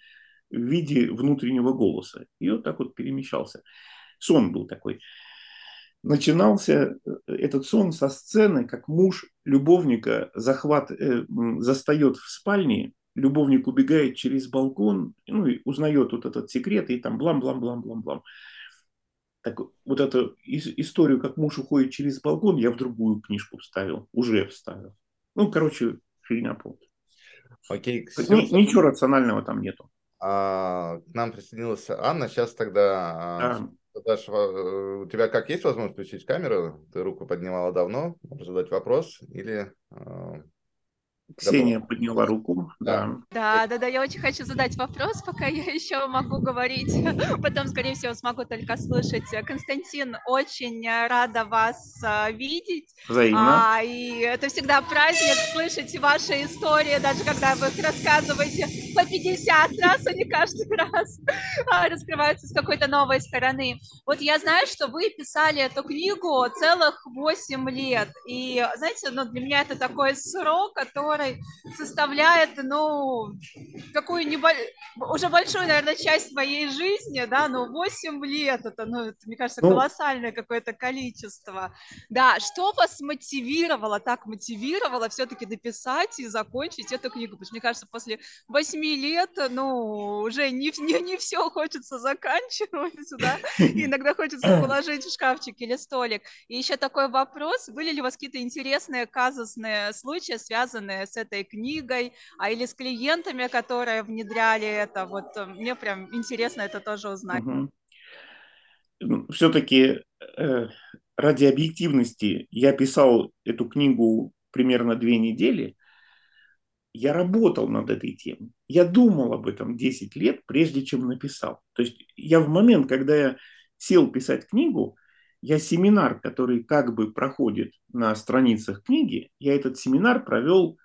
в виде внутреннего голоса. И вот так вот перемещался. Сон был такой начинался э, этот сон со сцены, как муж любовника захват, э, застает в спальне, любовник убегает через балкон, ну и узнает вот этот секрет, и там блам-блам-блам-блам-блам. Так вот эту историю, как муж уходит через балкон, я в другую книжку вставил, уже вставил. Ну, короче, фигня полная. Окей, Ксюша. Ничего рационального там нету. А, к нам присоединилась Анна. Сейчас тогда а, Даша, э, у тебя как есть возможность включить камеру? Ты руку поднимала давно, можешь задать вопрос или... А, Ксения Готов? подняла руку. Да. да, да, да, я очень хочу задать вопрос, пока я еще могу говорить. Потом, скорее всего, смогу только слышать. Константин, очень рада вас а, видеть. Взаимно. А, и это всегда праздник слышать ваши истории, даже когда вы их рассказываете по 50 раз, а не каждый раз а, раскрываются с какой-то новой стороны. Вот я знаю, что вы писали эту книгу целых 8 лет. И, знаете, ну, для меня это такой срок, который который составляет, ну, такую небо... уже большую, наверное, часть моей жизни, да, ну, 8 лет, это, ну, это, мне кажется, ну. колоссальное какое-то количество. Да, что вас мотивировало, так мотивировало все-таки дописать и закончить эту книгу? Потому что, мне кажется, после 8 лет, ну, уже не, не, не все хочется заканчивать, да, иногда хочется положить в шкафчик или столик. И еще такой вопрос, были ли у вас какие-то интересные казусные случаи, связанные с этой книгой, а или с клиентами, которые внедряли это. Вот э, мне прям интересно это тоже узнать. Угу. Все-таки э, ради объективности я писал эту книгу примерно две недели. Я работал над этой темой. Я думал об этом 10 лет, прежде чем написал. То есть я в момент, когда я сел писать книгу, я семинар, который как бы проходит на страницах книги, я этот семинар провел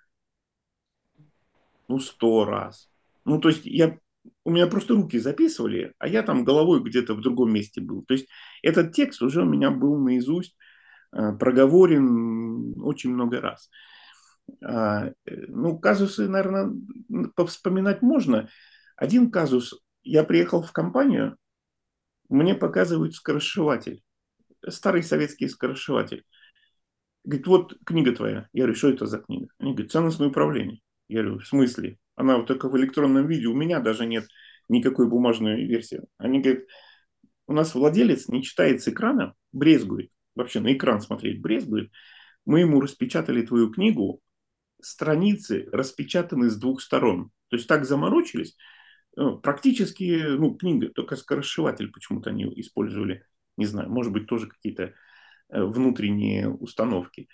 ну, сто раз. Ну, то есть я, у меня просто руки записывали, а я там головой где-то в другом месте был. То есть этот текст уже у меня был наизусть э, проговорен очень много раз. А, э, ну, казусы, наверное, повспоминать можно. Один казус. Я приехал в компанию, мне показывают скоросшиватель. Старый советский скоросшиватель. Говорит, вот книга твоя. Я говорю, что это за книга? Они говорят, ценностное управление. Я говорю, в смысле? Она вот только в электронном виде, у меня даже нет никакой бумажной версии. Они говорят, у нас владелец не читает с экрана, брезгует, вообще на экран смотреть брезгует. Мы ему распечатали твою книгу, страницы распечатаны с двух сторон. То есть так заморочились, ну, практически, ну, книга, только скоросшиватель почему-то они использовали. Не знаю, может быть, тоже какие-то э, внутренние установки.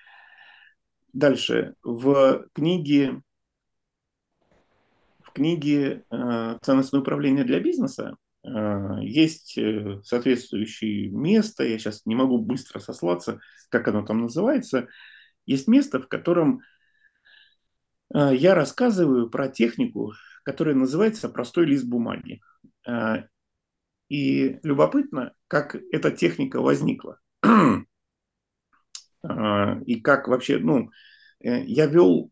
Дальше. В книге книге э, «Ценностное управление для бизнеса» э, есть э, соответствующее место, я сейчас не могу быстро сослаться, как оно там называется, есть место, в котором я рассказываю про технику, которая называется «простой лист бумаги». И любопытно, как эта техника возникла. И как вообще, ну, я вел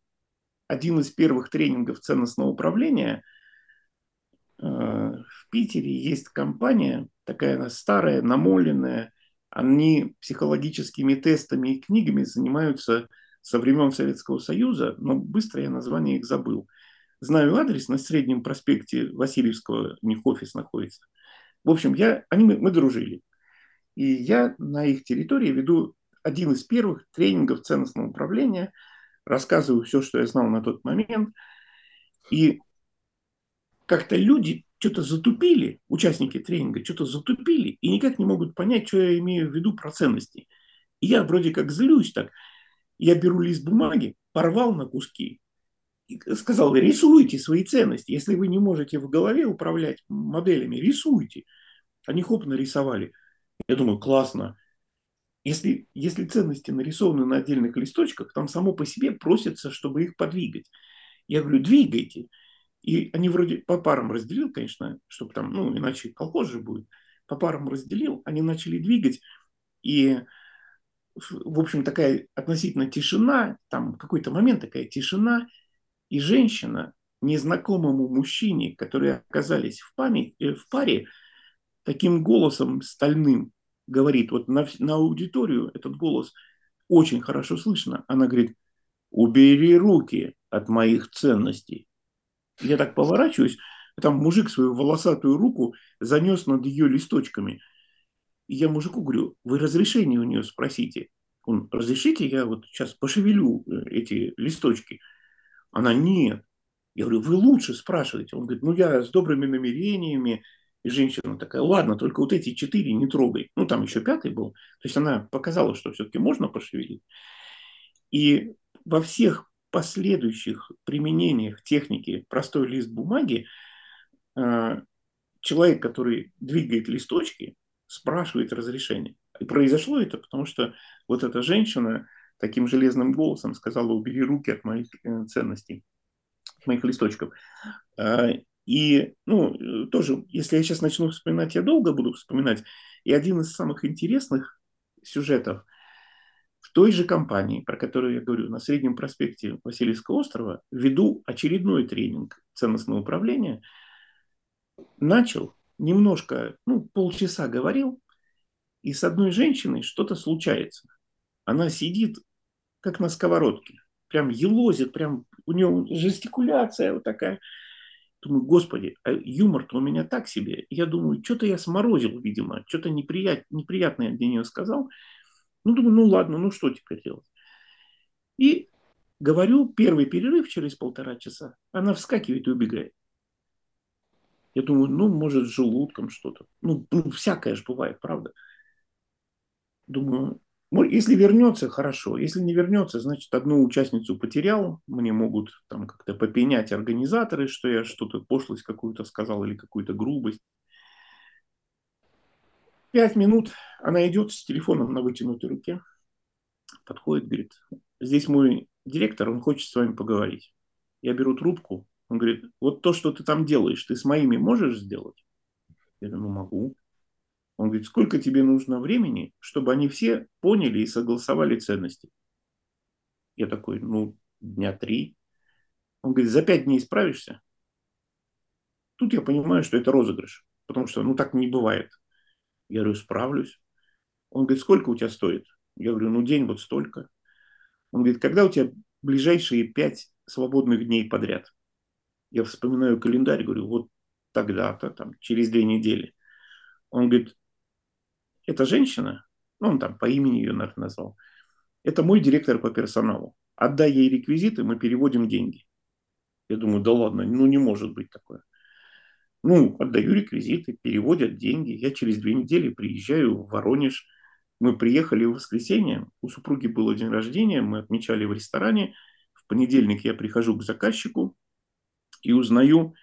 один из первых тренингов ценностного управления. Э, в Питере есть компания, такая она старая, намоленная. Они психологическими тестами и книгами занимаются со времен Советского Союза, но быстро я название их забыл. Знаю адрес на Среднем проспекте Васильевского, у них офис находится. В общем, я, они, мы, мы дружили. И я на их территории веду один из первых тренингов ценностного управления – рассказываю все, что я знал на тот момент. И как-то люди что-то затупили, участники тренинга что-то затупили и никак не могут понять, что я имею в виду про ценности. И я вроде как злюсь так. Я беру лист бумаги, порвал на куски и сказал, рисуйте свои ценности. Если вы не можете в голове управлять моделями, рисуйте. Они хоп нарисовали. Я думаю, классно. Если, если ценности нарисованы на отдельных листочках, там само по себе просится, чтобы их подвигать. Я говорю, двигайте. И они вроде по парам разделил, конечно, чтобы там, ну, иначе колхоз же будет. По парам разделил, они начали двигать. И, в общем, такая относительно тишина, там какой-то момент такая тишина, и женщина незнакомому мужчине, которые оказались в, память, э, в паре, таким голосом стальным говорит, вот на, на аудиторию этот голос очень хорошо слышно. Она говорит, убери руки от моих ценностей. Я так поворачиваюсь, там мужик свою волосатую руку занес над ее листочками. И я мужику говорю, вы разрешение у нее спросите. Он, разрешите, я вот сейчас пошевелю э, эти листочки. Она, нет. Я говорю, вы лучше спрашиваете. Он говорит, ну я с добрыми намерениями. И женщина такая, ладно, только вот эти четыре не трогай. Ну там еще пятый был. То есть она показала, что все-таки можно пошевелить. И во всех последующих применениях техники простой лист бумаги э, человек, который двигает листочки, спрашивает разрешение. И произошло это, потому что вот эта женщина таким железным голосом сказала, убери руки от моих э, ценностей, от моих листочков. Э, и, ну, тоже, если я сейчас начну вспоминать, я долго буду вспоминать. И один из самых интересных сюжетов – в той же компании, про которую я говорю, на Среднем проспекте Васильевского острова, веду очередной тренинг ценностного управления, начал немножко, ну, полчаса говорил, и с одной женщиной что-то случается. Она сидит, как на сковородке, прям елозит, прям у нее жестикуляция вот такая. Думаю, господи, а юмор-то у меня так себе. Я думаю, что-то я сморозил, видимо, что-то неприят, неприятное для нее сказал. Ну, думаю, ну ладно, ну что теперь делать? И говорю, первый перерыв через полтора часа, она вскакивает и убегает. Я думаю, ну, может, с желудком что-то. Ну, ну всякое же бывает, правда. Думаю, если вернется, хорошо. Если не вернется, значит, одну участницу потерял. Мне могут там как-то попенять организаторы, что я что-то пошлость какую-то сказал или какую-то грубость. Пять минут она идет с телефоном на вытянутой руке, подходит, говорит, здесь мой директор, он хочет с вами поговорить. Я беру трубку, он говорит, вот то, что ты там делаешь, ты с моими можешь сделать? Я говорю, ну могу. Он говорит, сколько тебе нужно времени, чтобы они все поняли и согласовали ценности? Я такой, ну, дня три. Он говорит, за пять дней справишься? Тут я понимаю, что это розыгрыш, потому что, ну, так не бывает. Я говорю, справлюсь. Он говорит, сколько у тебя стоит? Я говорю, ну день вот столько. Он говорит, когда у тебя ближайшие пять свободных дней подряд? Я вспоминаю календарь, говорю, вот тогда-то, там, через две недели. Он говорит, это женщина, ну, он там по имени ее, наверное, назвал, это мой директор по персоналу. Отдай ей реквизиты, мы переводим деньги. Я думаю, да ладно, ну не может быть такое. Ну, отдаю реквизиты, переводят деньги. Я через две недели приезжаю в Воронеж. Мы приехали в воскресенье. У супруги было день рождения. Мы отмечали в ресторане. В понедельник я прихожу к заказчику и узнаю,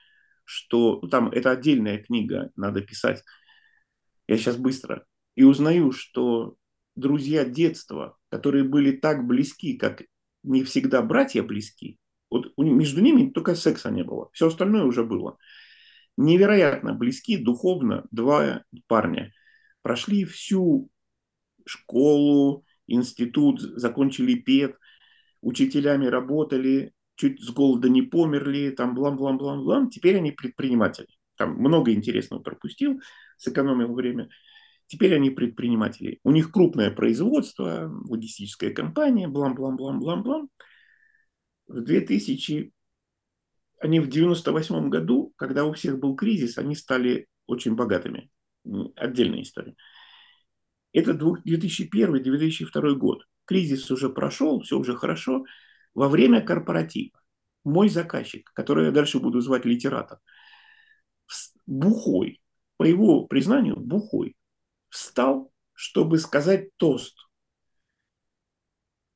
что ну, там это отдельная книга, надо писать. Я сейчас быстро. И узнаю, что друзья детства, которые были так близки, как не всегда братья близки, вот между ними только секса не было. Все остальное уже было невероятно близки духовно два парня. Прошли всю школу, институт, закончили ПЕД, учителями работали, чуть с голода не померли, там блам-блам-блам-блам. Теперь они предприниматели. Там много интересного пропустил, сэкономил время. Теперь они предприниматели. У них крупное производство, логистическая компания, блам-блам-блам-блам-блам. В 2000 они в 98 году, когда у всех был кризис, они стали очень богатыми. Отдельная история. Это 2001-2002 год. Кризис уже прошел, все уже хорошо. Во время корпоратива мой заказчик, который я дальше буду звать литератор, бухой, по его признанию, бухой, встал, чтобы сказать тост.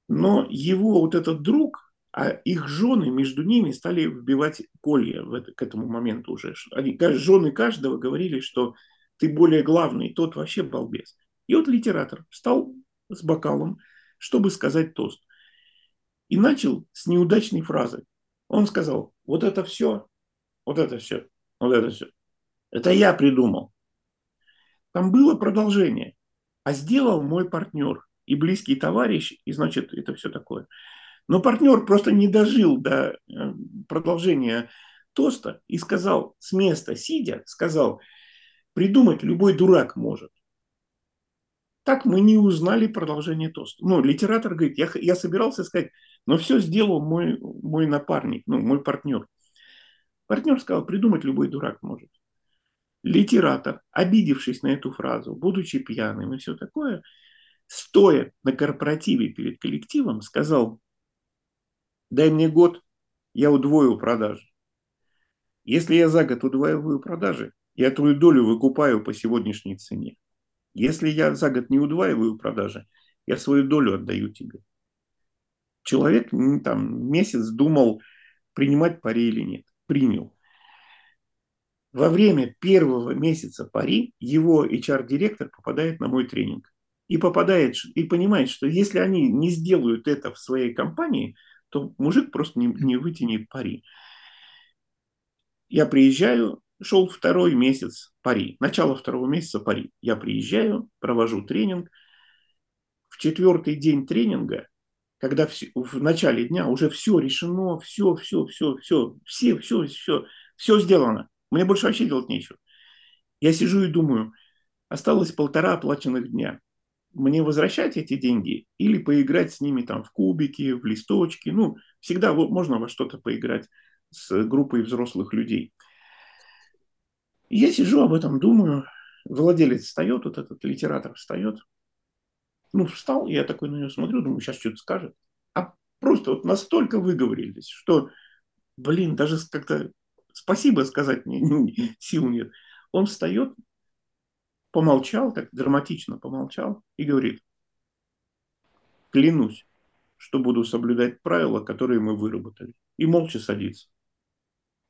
Но его вот этот друг, а их жены между ними стали вбивать колья в это, к этому моменту уже. Они, жены каждого говорили, что ты более главный, тот вообще балбес. И вот литератор встал с бокалом, чтобы сказать тост. И начал с неудачной фразы. Он сказал, вот это все, вот это все, вот это все. Это я придумал. Там было продолжение. А сделал мой партнер и близкий товарищ, и значит, это все такое. Но партнер просто не дожил до э, продолжения тоста и сказал с места, сидя, сказал, придумать любой дурак может. Так мы не узнали продолжение тоста. Ну, литератор говорит, я, я собирался сказать, но все сделал мой, мой напарник, ну, мой партнер. Партнер сказал, придумать любой дурак может. Литератор, обидевшись на эту фразу, будучи пьяным и все такое, стоя на корпоративе перед коллективом, сказал, дай мне год, я удвою продажи. Если я за год удваиваю продажи, я твою долю выкупаю по сегодняшней цене. Если я за год не удваиваю продажи, я свою долю отдаю тебе. Человек там месяц думал, принимать пари или нет. Принял. Во время первого месяца пари его HR-директор попадает на мой тренинг. И попадает, и понимает, что если они не сделают это в своей компании, то мужик просто не, не вытянет пари. Я приезжаю, шел второй месяц пари, начало второго месяца пари. Я приезжаю, провожу тренинг. В четвертый день тренинга, когда в, в начале дня уже все решено, все, все, все, все, все, все, все, все сделано. Мне больше вообще делать нечего. Я сижу и думаю, осталось полтора оплаченных дня. Мне возвращать эти деньги или поиграть с ними там в кубики, в листочки. Ну, всегда можно во что-то поиграть с группой взрослых людей. Я сижу об этом, думаю. Владелец встает, вот этот литератор встает. Ну, встал, я такой на него смотрю, думаю, сейчас что-то скажет. А просто вот настолько выговорились, что, блин, даже как-то спасибо сказать мне сил нет. Он встает, помолчал, так драматично помолчал и говорит, клянусь, что буду соблюдать правила, которые мы выработали. И молча садится.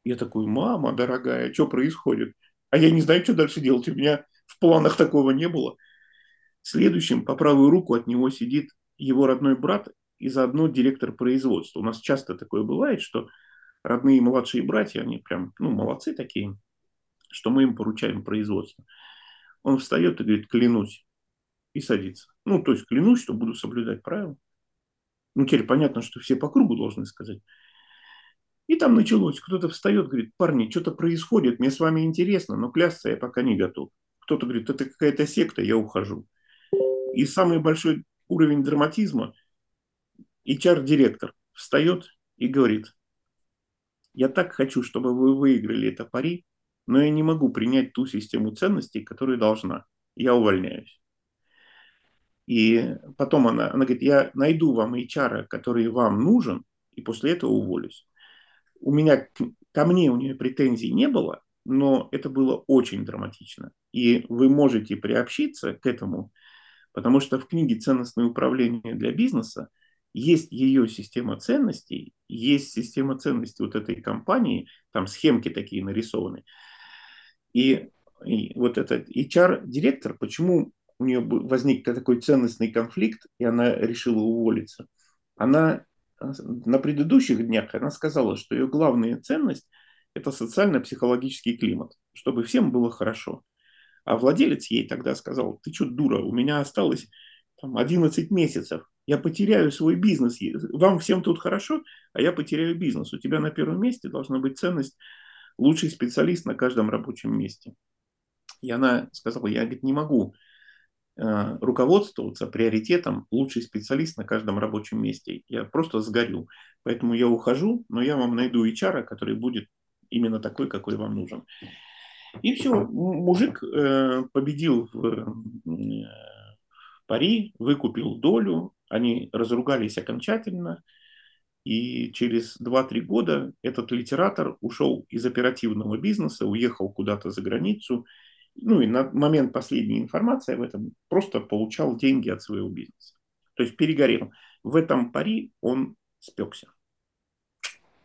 Я такой, мама дорогая, что происходит? А я не знаю, что дальше делать. У меня в планах такого не было. Следующим по правую руку от него сидит его родной брат и заодно директор производства. У нас часто такое бывает, что родные младшие братья, они прям, ну, молодцы такие, что мы им поручаем производство. Он встает и говорит, клянусь, и садится. Ну, то есть клянусь, что буду соблюдать правила. Ну, теперь понятно, что все по кругу должны сказать. И там началось. Кто-то встает, говорит, парни, что-то происходит, мне с вами интересно, но клясться я пока не готов. Кто-то говорит, это какая-то секта, я ухожу. И самый большой уровень драматизма, HR-директор встает и говорит, я так хочу, чтобы вы выиграли это пари, но я не могу принять ту систему ценностей, которую должна. Я увольняюсь. И потом она, она говорит, я найду вам HR, который вам нужен, и после этого уволюсь. У меня ко мне у нее претензий не было, но это было очень драматично. И вы можете приобщиться к этому, потому что в книге «Ценностное управление для бизнеса» есть ее система ценностей, есть система ценностей вот этой компании, там схемки такие нарисованы. И, и вот этот HR-директор, почему у нее возник такой ценностный конфликт, и она решила уволиться, она на предыдущих днях она сказала, что ее главная ценность – это социально-психологический климат, чтобы всем было хорошо. А владелец ей тогда сказал, ты что, дура, у меня осталось там, 11 месяцев, я потеряю свой бизнес. Вам всем тут хорошо, а я потеряю бизнес. У тебя на первом месте должна быть ценность лучший специалист на каждом рабочем месте. И она сказала, я говорит, не могу э, руководствоваться приоритетом лучший специалист на каждом рабочем месте. Я просто сгорю. Поэтому я ухожу, но я вам найду HR, который будет именно такой, какой вам нужен. И все, мужик э, победил в э, пари, выкупил долю, они разругались окончательно. и через 2-3 года этот литератор ушел из оперативного бизнеса, уехал куда-то за границу, ну и на момент последней информации об этом просто получал деньги от своего бизнеса. То есть перегорел. В этом пари он спекся.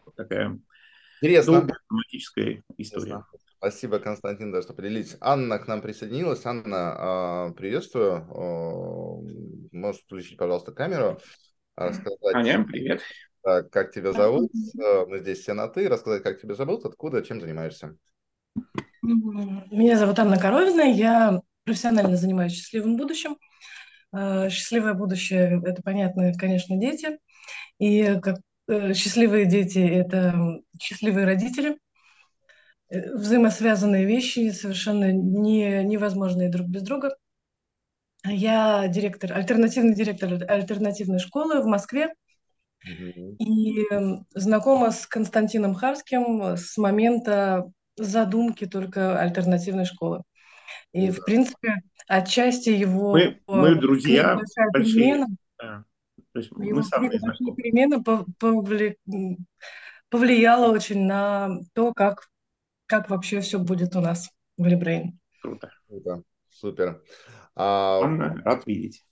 Вот такая Интересно. драматическая история. Интересно. Спасибо, Константин, да, что поделились. Анна к нам присоединилась. Анна, а, приветствую. Можешь включить, пожалуйста, камеру. Рассказать, Аня, привет. Как тебя зовут? А, мы здесь все на «ты». Рассказать, как тебя зовут, откуда, чем занимаешься? Меня зовут Анна Коровина. Я профессионально занимаюсь счастливым будущим. А, счастливое будущее – это, понятно, конечно, дети. И как э, счастливые дети – это счастливые родители – взаимосвязанные вещи, совершенно не, невозможные друг без друга. Я директор, альтернативный директор альтернативной школы в Москве. И эм, знакома с Константином Харским с момента задумки только альтернативной школы. И, в принципе, отчасти его... Мы, мы друзья большие. Да. То есть его мы самые перемена повли... повлияла очень на то, как как вообще все будет у нас в Librain. Круто. Круто. Супер. А, рад видеть.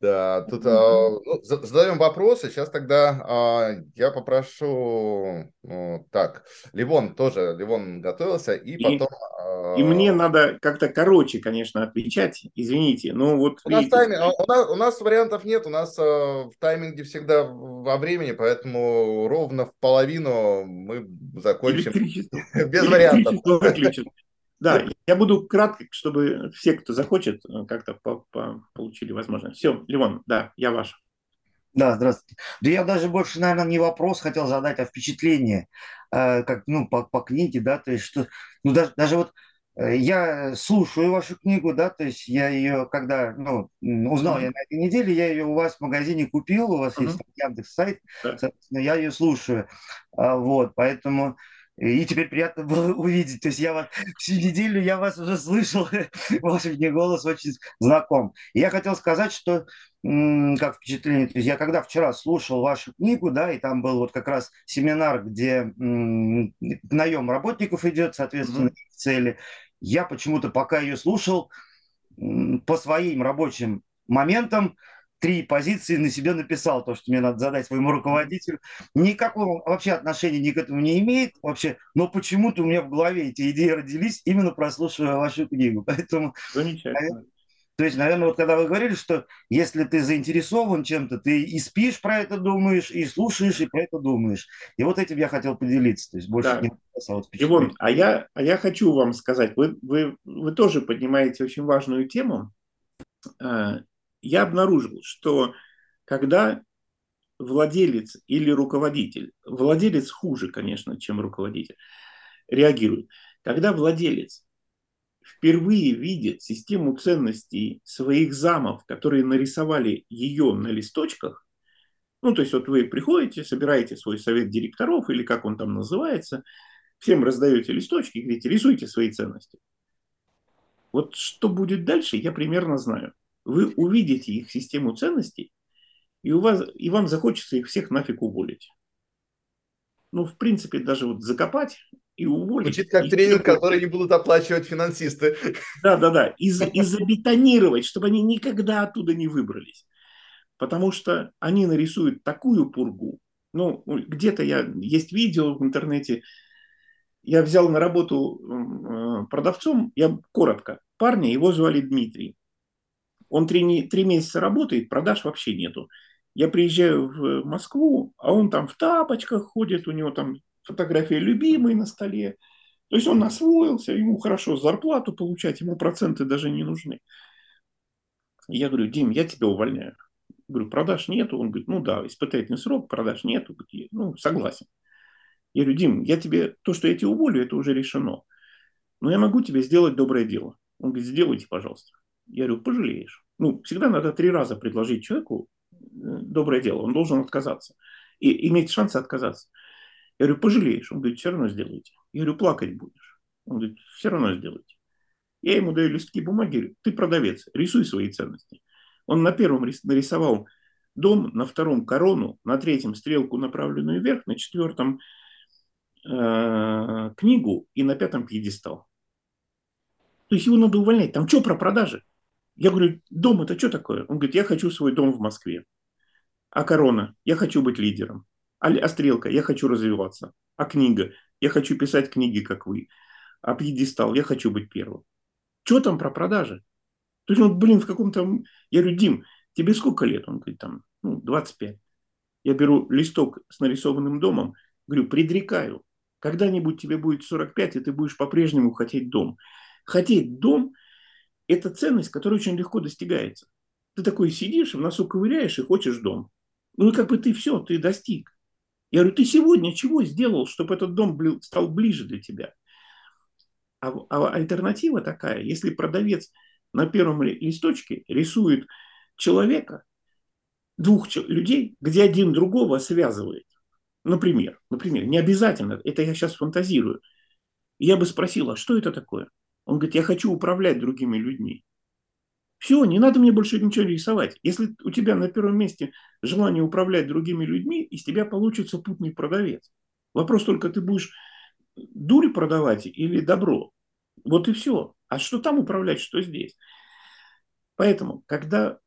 Да, тут а, ну, задаем вопросы. Сейчас тогда а, я попрошу, ну, так, Ливон тоже, Ливон готовился, и, и потом... А... И мне надо как-то короче, конечно, отвечать, извините, но вот... У, видите... нас, тайми... у, нас, у нас вариантов нет, у нас а, в тайминге всегда во времени, поэтому ровно в половину мы закончим. Без вариантов. Да, я буду кратко, чтобы все, кто захочет, э, как-то по -по получили возможность. Все, Левон, да, я ваш. Да, здравствуйте. Да я даже больше, наверное, не вопрос хотел задать, а впечатление, э, как, ну, по, по книге, да, то есть, что, ну, даже, даже вот э, я слушаю вашу книгу, да, то есть я ее, когда, ну, узнал mm-hmm. я на этой неделе, я ее у вас в магазине купил, у вас mm-hmm. есть Яндекс сайт, yeah. соответственно, я ее слушаю, а, вот, поэтому и теперь приятно было увидеть. То есть я вас всю неделю я вас уже слышал, ваш мне голос очень знаком. И я хотел сказать, что как впечатление, то есть я когда вчера слушал вашу книгу, да, и там был вот как раз семинар, где наем работников идет, соответственно, mm-hmm. цели, я почему-то пока ее слушал по своим рабочим моментам, три позиции на себе написал, то, что мне надо задать своему руководителю. Никакого вообще отношения ни к этому не имеет вообще, но почему-то у меня в голове эти идеи родились, именно прослушивая вашу книгу. Поэтому, Замечательно. То есть, наверное, вот когда вы говорили, что если ты заинтересован чем-то, ты и спишь про это думаешь, и слушаешь, и про это думаешь. И вот этим я хотел поделиться. То есть больше да. не а вот Ивон, а я, а я хочу вам сказать, вы, вы, вы тоже поднимаете очень важную тему. Я обнаружил, что когда владелец или руководитель, владелец хуже, конечно, чем руководитель, реагирует, когда владелец впервые видит систему ценностей своих замов, которые нарисовали ее на листочках, ну, то есть вот вы приходите, собираете свой совет директоров, или как он там называется, всем раздаете листочки говорите, рисуйте свои ценности. Вот что будет дальше, я примерно знаю вы увидите их систему ценностей, и, у вас, и вам захочется их всех нафиг уволить. Ну, в принципе, даже вот закопать и уволить. Звучит как и тренинг, который не будут оплачивать финансисты. Да, да, да. И, и забетонировать, чтобы они никогда оттуда не выбрались. Потому что они нарисуют такую пургу. Ну, где-то я есть видео в интернете. Я взял на работу э, продавцом, я коротко, парня, его звали Дмитрий. Он три, три месяца работает, продаж вообще нету. Я приезжаю в Москву, а он там в тапочках ходит, у него там фотография любимой на столе. То есть он освоился, ему хорошо зарплату получать, ему проценты даже не нужны. Я говорю, Дим, я тебя увольняю. Говорю, продаж нету. Он говорит, ну да, испытательный срок, продаж нету. Ну, согласен. Я говорю, Дим, я тебе, то, что я тебя уволю, это уже решено. Но я могу тебе сделать доброе дело. Он говорит, сделайте, пожалуйста. Я говорю, пожалеешь. Ну, всегда надо три раза предложить человеку э, доброе дело. Он должен отказаться. И иметь шанс отказаться. Я говорю, пожалеешь. Он говорит, все равно сделайте. Я говорю, плакать будешь. Он говорит, все равно сделайте. Я ему даю листки бумаги, говорю, ты продавец, рисуй свои ценности. Он на первом нарисовал дом, на втором корону, на третьем стрелку, направленную вверх, на четвертом э, книгу и на пятом пьедестал. То есть его надо увольнять. Там что про продажи? Я говорю, дом это что такое? Он говорит, я хочу свой дом в Москве. А корона? Я хочу быть лидером. А, а стрелка? Я хочу развиваться. А книга? Я хочу писать книги, как вы. А пьедестал? Я хочу быть первым. Что там про продажи? То есть он, блин, в каком-то... Я говорю, Дим, тебе сколько лет? Он говорит, там, ну, 25. Я беру листок с нарисованным домом, говорю, предрекаю, когда-нибудь тебе будет 45, и ты будешь по-прежнему хотеть дом. Хотеть дом – это ценность, которая очень легко достигается. Ты такой сидишь, в носу ковыряешь и хочешь дом. Ну, как бы ты все, ты достиг. Я говорю, ты сегодня чего сделал, чтобы этот дом стал ближе для тебя? А, а альтернатива такая, если продавец на первом листочке рисует человека, двух людей, где один другого связывает. Например, например, не обязательно, это я сейчас фантазирую. Я бы спросила, что это такое? Он говорит, я хочу управлять другими людьми. Все, не надо мне больше ничего рисовать. Если у тебя на первом месте желание управлять другими людьми, из тебя получится путный продавец. Вопрос только, ты будешь дурь продавать или добро. Вот и все. А что там управлять, что здесь? Поэтому, когда,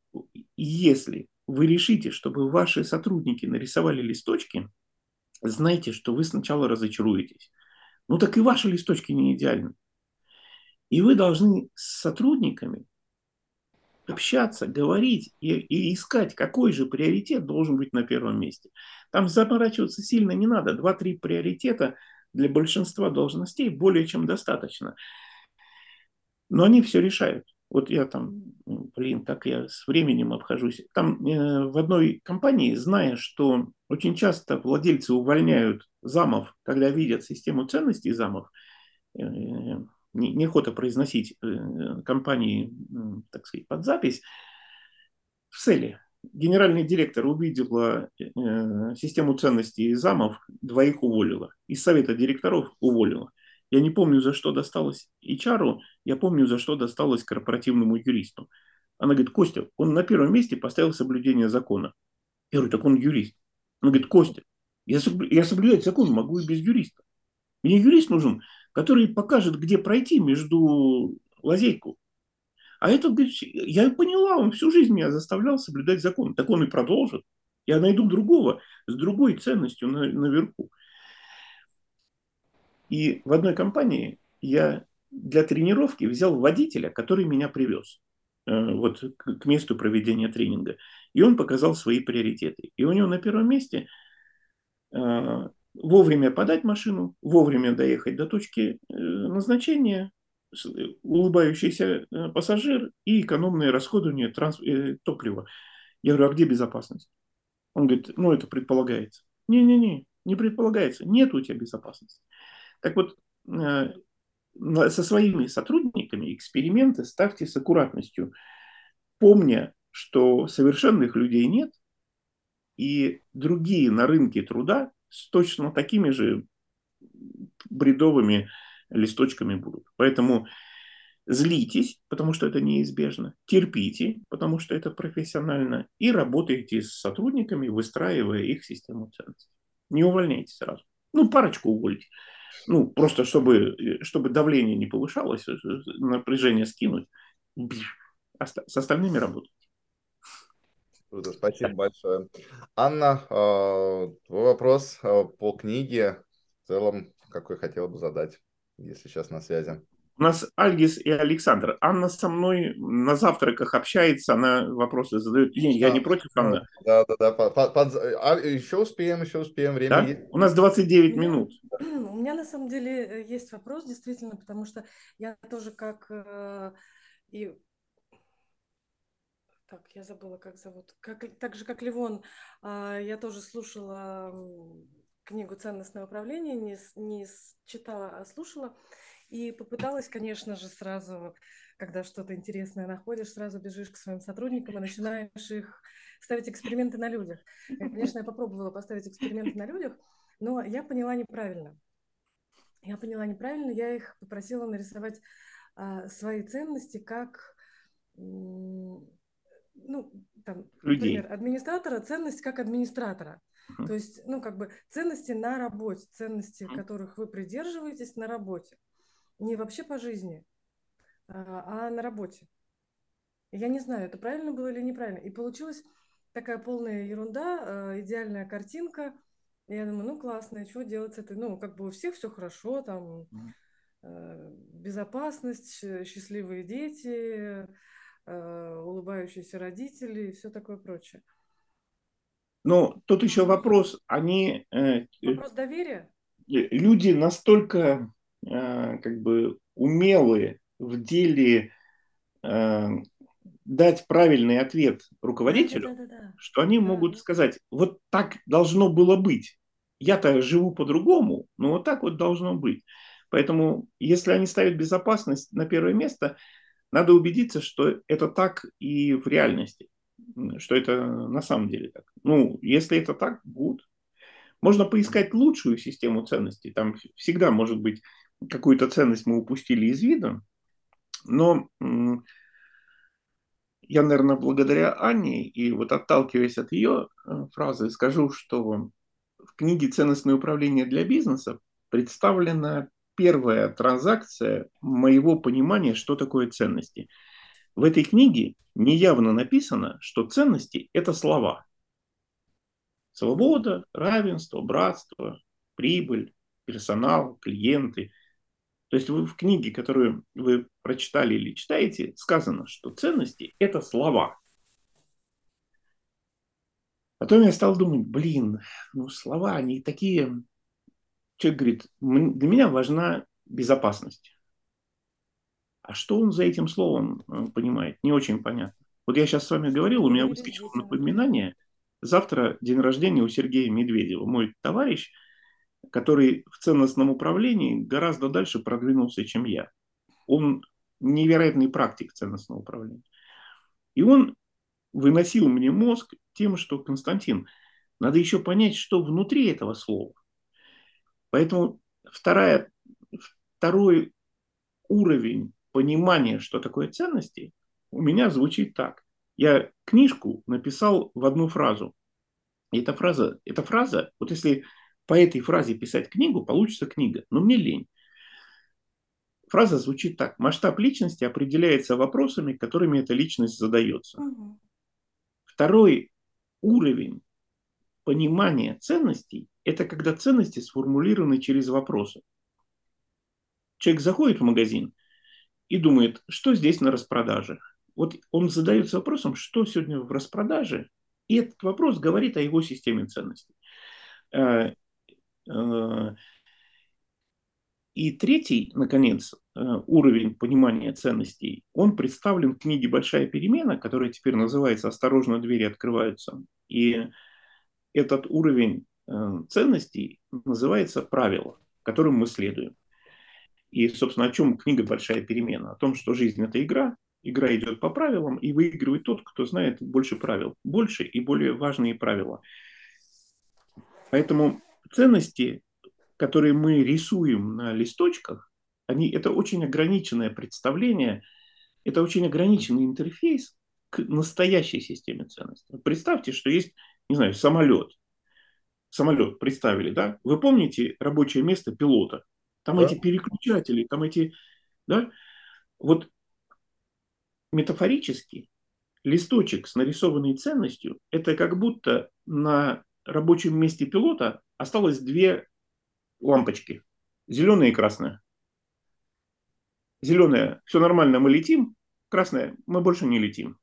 если вы решите, чтобы ваши сотрудники нарисовали листочки, знайте, что вы сначала разочаруетесь. Ну так и ваши листочки не идеальны. И вы должны с сотрудниками общаться, говорить и, и искать, какой же приоритет должен быть на первом месте. Там заморачиваться сильно не надо. Два-три приоритета для большинства должностей более чем достаточно. Но они все решают. Вот я там, блин, как я с временем обхожусь. Там э, в одной компании, зная, что очень часто владельцы увольняют замов, когда видят систему ценностей замов, э, неохота произносить э, компании, так сказать, под запись, в цели. Генеральный директор увидела э, систему ценностей замов, двоих уволила. Из совета директоров уволила. Я не помню, за что досталось HR, я помню, за что досталось корпоративному юристу. Она говорит, Костя, он на первом месте поставил соблюдение закона. Я говорю, так он юрист. Она говорит, Костя, я, я соблюдать закон могу и без юриста. Мне юрист нужен, который покажет, где пройти между лазейку. А этот говорит, я поняла, он всю жизнь меня заставлял соблюдать закон. Так он и продолжит. Я найду другого с другой ценностью на, наверху. И в одной компании я для тренировки взял водителя, который меня привез э, вот, к месту проведения тренинга. И он показал свои приоритеты. И у него на первом месте э, вовремя подать машину, вовремя доехать до точки э, назначения, улыбающийся э, пассажир и экономное расходование транс... Э, топлива. Я говорю, а где безопасность? Он говорит, ну это предполагается. Не-не-не, не предполагается. Нет у тебя безопасности. Так вот, со своими сотрудниками эксперименты ставьте с аккуратностью, помня, что совершенных людей нет, и другие на рынке труда с точно такими же бредовыми листочками будут. Поэтому злитесь, потому что это неизбежно, терпите, потому что это профессионально, и работайте с сотрудниками, выстраивая их систему ценностей. Не увольняйте сразу. Ну, парочку увольте. Ну, просто чтобы, чтобы давление не повышалось, э, напряжение скинуть. С остальными работать. Круто, спасибо большое. Анна, а, твой вопрос а, по книге в целом какой хотела бы задать, если сейчас на связи. У нас Альгис и Александр. Анна со мной на завтраках общается, она вопросы задает. Не, я не против Анны. Да, да, да. Под, под, а, еще успеем, еще успеем. Время да? есть. У нас 29 у меня, минут. У меня на самом деле э, есть вопрос, действительно, потому что я тоже как э, и так, я забыла, как зовут. Как, так же, как Ливон, а, я тоже слушала книгу «Ценностное управление», не, не читала, а слушала. И попыталась, конечно же, сразу, когда что-то интересное находишь, сразу бежишь к своим сотрудникам и начинаешь их ставить эксперименты на людях. Конечно, я попробовала поставить эксперименты на людях, но я поняла неправильно. Я поняла неправильно, я их попросила нарисовать а, свои ценности как ну, там, людей. Например, администратора ценность как администратора. Uh-huh. То есть, ну, как бы ценности на работе, ценности, uh-huh. которых вы придерживаетесь на работе. Не вообще по жизни, а, а на работе. Я не знаю, это правильно было или неправильно. И получилась такая полная ерунда, э, идеальная картинка. Я думаю, ну классно, что делать с этой? Ну, как бы у всех все хорошо, там э, безопасность, счастливые дети, улыбающиеся родители и все такое прочее. Но тут еще вопрос, они... Вопрос доверия? Люди настолько как бы умелые в деле дать правильный ответ руководителю, да, да, да, да. что они да. могут сказать, вот так должно было быть. Я-то живу по-другому, но вот так вот должно быть. Поэтому, если они ставят безопасность на первое место, надо убедиться, что это так и в реальности, что это на самом деле так. Ну, если это так, будет. Можно поискать лучшую систему ценностей. Там всегда может быть какую-то ценность мы упустили из вида, но я, наверное, благодаря Анне и вот отталкиваясь от ее э, фразы, скажу, что в книге «Ценностное управление для бизнеса» представлена первая транзакция моего понимания, что такое ценности. В этой книге неявно написано, что ценности – это слова. Свобода, равенство, братство, прибыль, персонал, клиенты – то есть вы в книге, которую вы прочитали или читаете, сказано, что ценности – это слова. Потом я стал думать, блин, ну слова, они такие... Человек говорит, для меня важна безопасность. А что он за этим словом э, понимает? Не очень понятно. Вот я сейчас с вами говорил, у меня выскочило напоминание. Завтра день рождения у Сергея Медведева. Мой товарищ – который в ценностном управлении гораздо дальше продвинулся, чем я. Он невероятный практик ценностного управления. И он выносил мне мозг тем, что, Константин, надо еще понять, что внутри этого слова. Поэтому вторая, второй уровень понимания, что такое ценности, у меня звучит так. Я книжку написал в одну фразу. И эта фраза, эта фраза, вот если по этой фразе писать книгу, получится книга. Но мне лень. Фраза звучит так. Масштаб личности определяется вопросами, которыми эта личность задается. Угу. Второй уровень понимания ценностей – это когда ценности сформулированы через вопросы. Человек заходит в магазин и думает, что здесь на распродаже. Вот он задается вопросом, что сегодня в распродаже, и этот вопрос говорит о его системе ценностей. Э, Э, и третий, наконец, э, уровень понимания ценностей, он представлен в книге «Большая перемена», которая теперь называется «Осторожно, двери открываются». И этот уровень ценностей называется «Правило», которым мы следуем. И, собственно, о чем книга «Большая перемена»? О том, что жизнь – это игра, игра идет по правилам, и выигрывает тот, кто знает больше правил, больше и более важные правила. Поэтому ценности, которые мы рисуем на листочках, они, это очень ограниченное представление, это очень ограниченный интерфейс к настоящей системе ценностей. Представьте, что есть, не знаю, самолет. Самолет представили, да? Вы помните рабочее место пилота? Там да. эти переключатели, там эти, да? Вот метафорически листочек с нарисованной ценностью, это как будто на рабочем месте пилота осталось две лампочки. Зеленая и красная. Зеленая, все нормально, мы летим. Красная, мы больше не летим.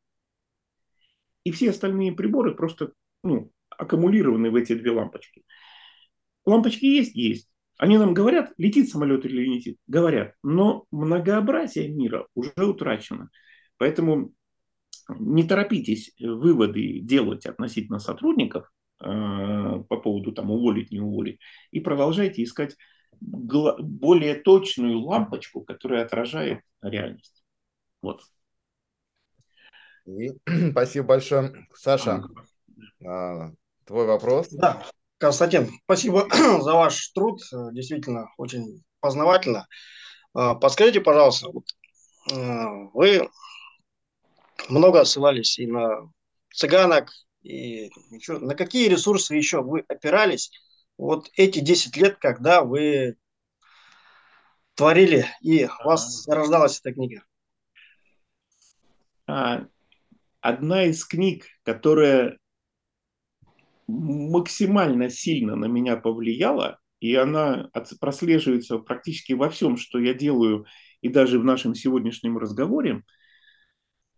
И все остальные приборы просто ну, аккумулированы в эти две лампочки. Лампочки есть? Есть. Они нам говорят, летит самолет или не летит. Говорят. Но многообразие мира уже утрачено. Поэтому не торопитесь выводы делать относительно сотрудников, Э, по поводу там уволить, не уволить, и продолжайте искать более точную лампочку, которая отражает реальность. Вот. И, спасибо большое. Саша, а, твой вопрос? Да, Константин, спасибо за ваш труд. Действительно, очень познавательно. А, подскажите, пожалуйста, э, вы много ссылались и на цыганок и ничего. На какие ресурсы еще вы опирались вот эти 10 лет, когда вы творили и у вас рождалась эта книга? А, одна из книг, которая максимально сильно на меня повлияла, и она прослеживается практически во всем, что я делаю, и даже в нашем сегодняшнем разговоре.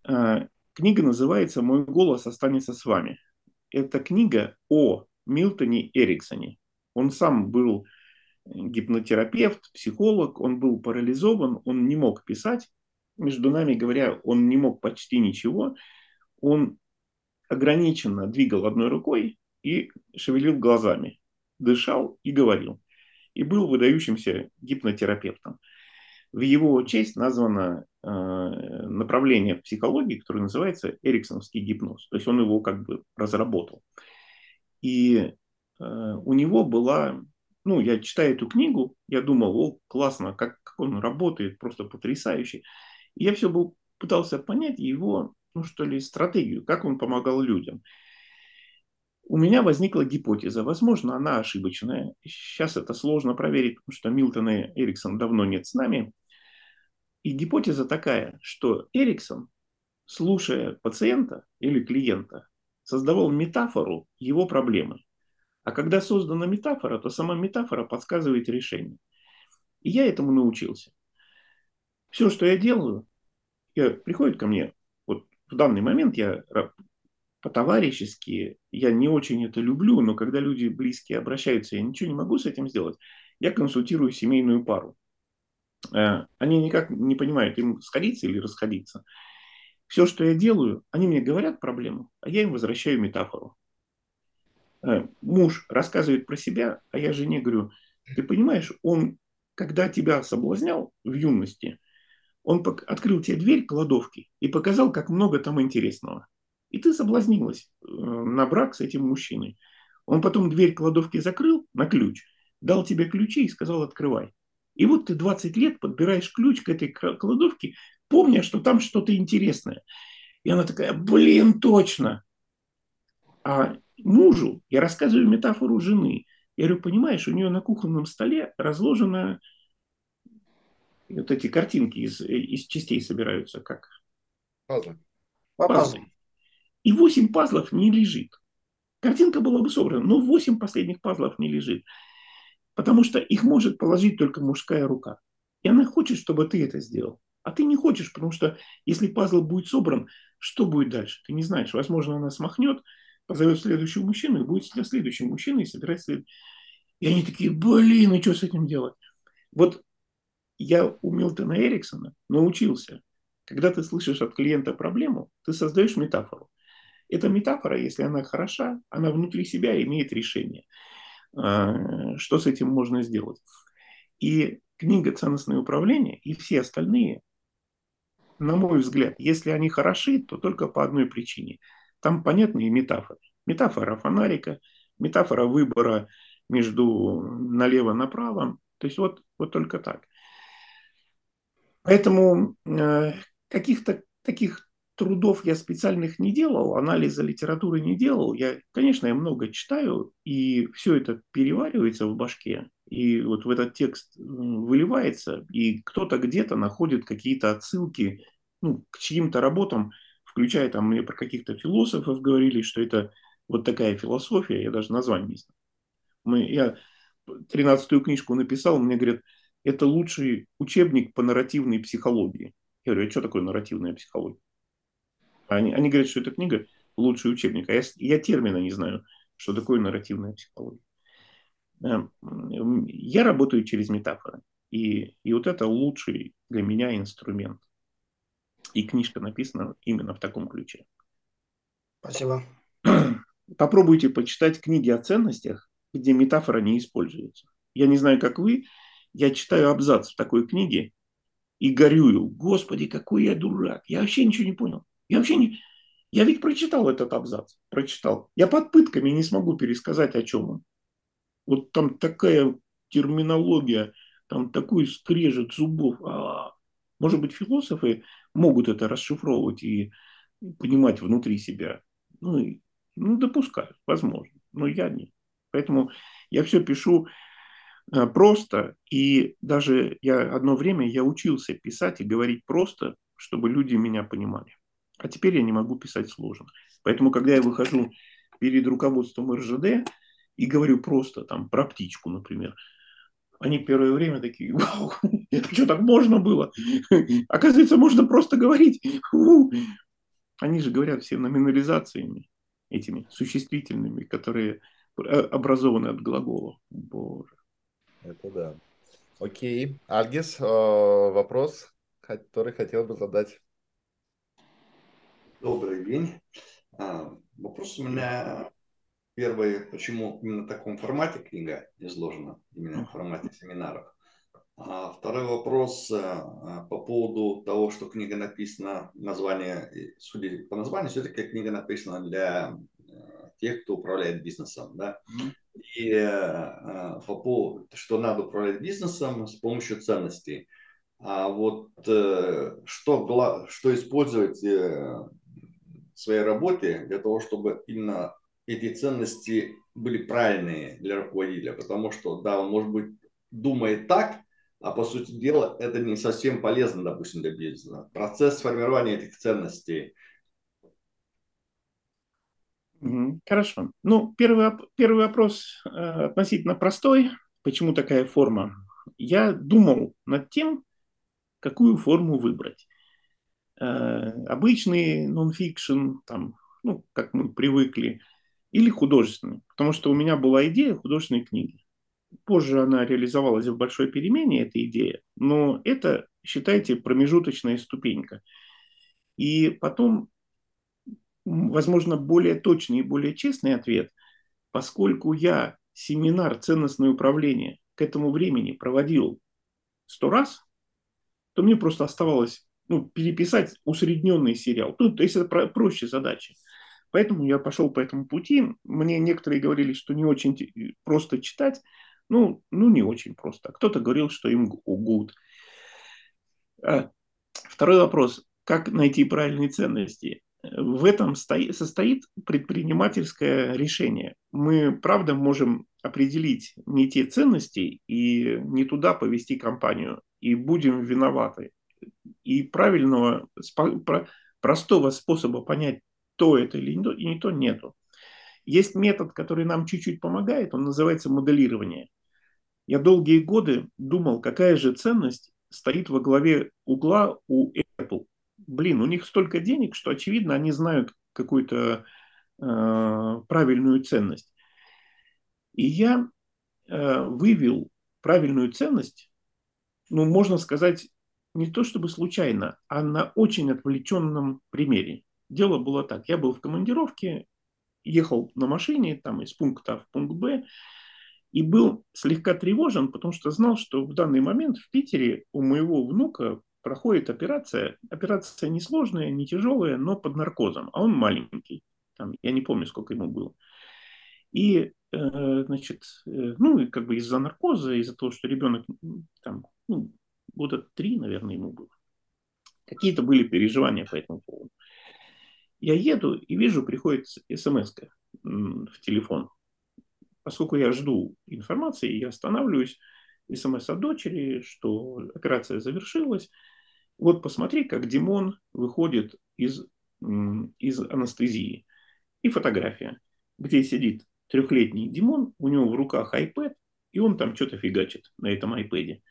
А, книга называется «Мой голос останется с вами». Это книга о Милтоне Эриксоне. Он сам был гипнотерапевт, психолог, он был парализован, он не мог писать. Между нами говоря, он не мог почти ничего. Он ограниченно двигал одной рукой и шевелил глазами дышал и говорил. И был выдающимся гипнотерапевтом. В его честь названо э, направление в психологии, которое называется эриксоновский гипноз. То есть он его как бы разработал. И э, у него была, ну, я читаю эту книгу, я думал, о, классно, как, как он работает, просто потрясающе. И я все был, пытался понять его, ну, что ли, стратегию, как он помогал людям у меня возникла гипотеза. Возможно, она ошибочная. Сейчас это сложно проверить, потому что Милтон и Эриксон давно нет с нами. И гипотеза такая, что Эриксон, слушая пациента или клиента, создавал метафору его проблемы. А когда создана метафора, то сама метафора подсказывает решение. И я этому научился. Все, что я делаю, я, приходит ко мне, вот в данный момент я по-товарищески. Я не очень это люблю, но когда люди близкие обращаются, я ничего не могу с этим сделать. Я консультирую семейную пару. Э, они никак не понимают, им сходиться или расходиться. Все, что я делаю, они мне говорят проблему, а я им возвращаю метафору. Э, муж рассказывает про себя, а я жене говорю, ты понимаешь, он, когда тебя соблазнял в юности, он открыл тебе дверь кладовки и показал, как много там интересного. И ты соблазнилась э, на брак с этим мужчиной. Он потом дверь кладовки закрыл на ключ, дал тебе ключи и сказал «открывай». И вот ты 20 лет подбираешь ключ к этой кладовке, помня, что там что-то интересное. И она такая, блин, точно. А мужу я рассказываю метафору жены. Я говорю, понимаешь, у нее на кухонном столе разложено вот эти картинки из, из частей собираются, как? Пазлы. Пазлы. И 8 пазлов не лежит. Картинка была бы собрана, но 8 последних пазлов не лежит. Потому что их может положить только мужская рука. И она хочет, чтобы ты это сделал. А ты не хочешь, потому что если пазл будет собран, что будет дальше? Ты не знаешь. Возможно, она смахнет, позовет следующего мужчину и будет для следующего мужчины и собирать след... И они такие, блин, и что с этим делать? Вот я у Милтона Эриксона научился. Когда ты слышишь от клиента проблему, ты создаешь метафору. Эта метафора, если она хороша, она внутри себя имеет решение. А, что с этим можно сделать? И книга «Ценностное управление» и все остальные, на мой взгляд, если они хороши, то только по одной причине. Там понятные метафоры. Метафора фонарика, метафора выбора между налево-направо. То есть вот, вот только так. Поэтому э, каких-то таких трудов я специальных не делал, анализа литературы не делал. Я, конечно, я много читаю, и все это переваривается в башке. И вот в этот текст выливается, и кто-то где-то находит какие-то отсылки ну, к чьим-то работам, включая там мне про каких-то философов говорили, что это вот такая философия, я даже название не знаю. Мы, я тринадцатую книжку написал, мне говорят, это лучший учебник по нарративной психологии. Я говорю, а что такое нарративная психология? Они, они говорят, что эта книга лучший учебник, а я, я термина не знаю, что такое нарративная психология. Эм, я работаю через метафоры, и, и вот это лучший для меня инструмент. И книжка написана именно в таком ключе. Спасибо. Попробуйте почитать книги о ценностях, где метафора не используется. Я не знаю, как вы, я читаю абзац в такой книге и горюю. Господи, какой я дурак. Я вообще ничего не понял. Я вообще не... Я ведь прочитал этот абзац, прочитал. Я под пытками не смогу пересказать, о чем он. Вот там такая терминология, там такой скрежет зубов. А-а-а. Может быть, философы могут это расшифровывать и понимать внутри себя. Ну, ну, допускаю, возможно, но я нет. Поэтому я все пишу э, просто, и даже я одно время я учился писать и говорить просто, чтобы люди меня понимали. А теперь я не могу писать сложно. Поэтому, когда я выхожу перед руководством РЖД и говорю просто там про птичку, например, они первое время такие, вау, это что, так можно было? Оказывается, можно просто говорить. Они же говорят все номинализациями, этими существительными, которые э, образованы от глаголов. Боже. Это да. Окей. Альгис, э, вопрос, который хотел бы задать. Добрый день. А, вопрос у меня первый, почему именно в таком формате книга изложена, именно в формате семинаров. А второй вопрос э, э, по поводу того, что книга написана, название, судя по названию, все-таки книга написана для э, тех, кто управляет бизнесом, да. И по поводу, что надо управлять бизнесом с помощью ценностей. А вот что, что использовать в своей работе для того, чтобы именно эти ценности были правильные для руководителя, потому что, да, он, может быть, думает так, а по сути дела это не совсем полезно, допустим, для бизнеса. Процесс формирования этих ценностей. Хорошо. Ну, первый, первый вопрос э, относительно простой. Почему такая форма? Я думал над тем, какую форму выбрать. Э, обычный нон-фикшн, там, ну, как мы привыкли, или художественный. Потому что у меня была идея художественной книги. Позже она реализовалась в большой перемене, эта идея, но это, считайте, промежуточная ступенька. И потом, возможно, более точный и более честный ответ, поскольку я семинар «Ценностное управление» к этому времени проводил сто раз, то мне просто оставалось ну, переписать усредненный сериал. Ну, то есть это проще задача. Поэтому я пошел по этому пути. Мне некоторые говорили, что не очень просто читать. Ну, ну не очень просто. Кто-то говорил, что им good. А, второй вопрос. Как найти правильные ценности? В этом состоит предпринимательское решение. Мы, правда, можем определить не те ценности и не туда повести компанию, и будем виноваты. И правильного, простого способа понять то это или не то, нету. Есть метод, который нам чуть-чуть помогает, он называется моделирование. Я долгие годы думал, какая же ценность стоит во главе угла у Apple. Блин, у них столько денег, что, очевидно, они знают какую-то э, правильную ценность. И я э, вывел правильную ценность, ну, можно сказать, не то чтобы случайно, а на очень отвлеченном примере. Дело было так. Я был в командировке, ехал на машине там из пункта А в пункт Б, и был слегка тревожен, потому что знал, что в данный момент в Питере у моего внука проходит операция. Операция несложная, не тяжелая, но под наркозом, а он маленький. Там, я не помню, сколько ему было. И, э, значит, э, ну, и как бы из-за наркоза, из-за того, что ребенок там, ну, года три, наверное, ему было. Какие-то были переживания по этому поводу. Я еду и вижу, приходит смс в телефон. Поскольку я жду информации, я останавливаюсь, смс от дочери, что операция завершилась. Вот посмотри, как Димон выходит из, из анестезии. И фотография, где сидит трехлетний Димон, у него в руках iPad, и он там что-то фигачит на этом iPad.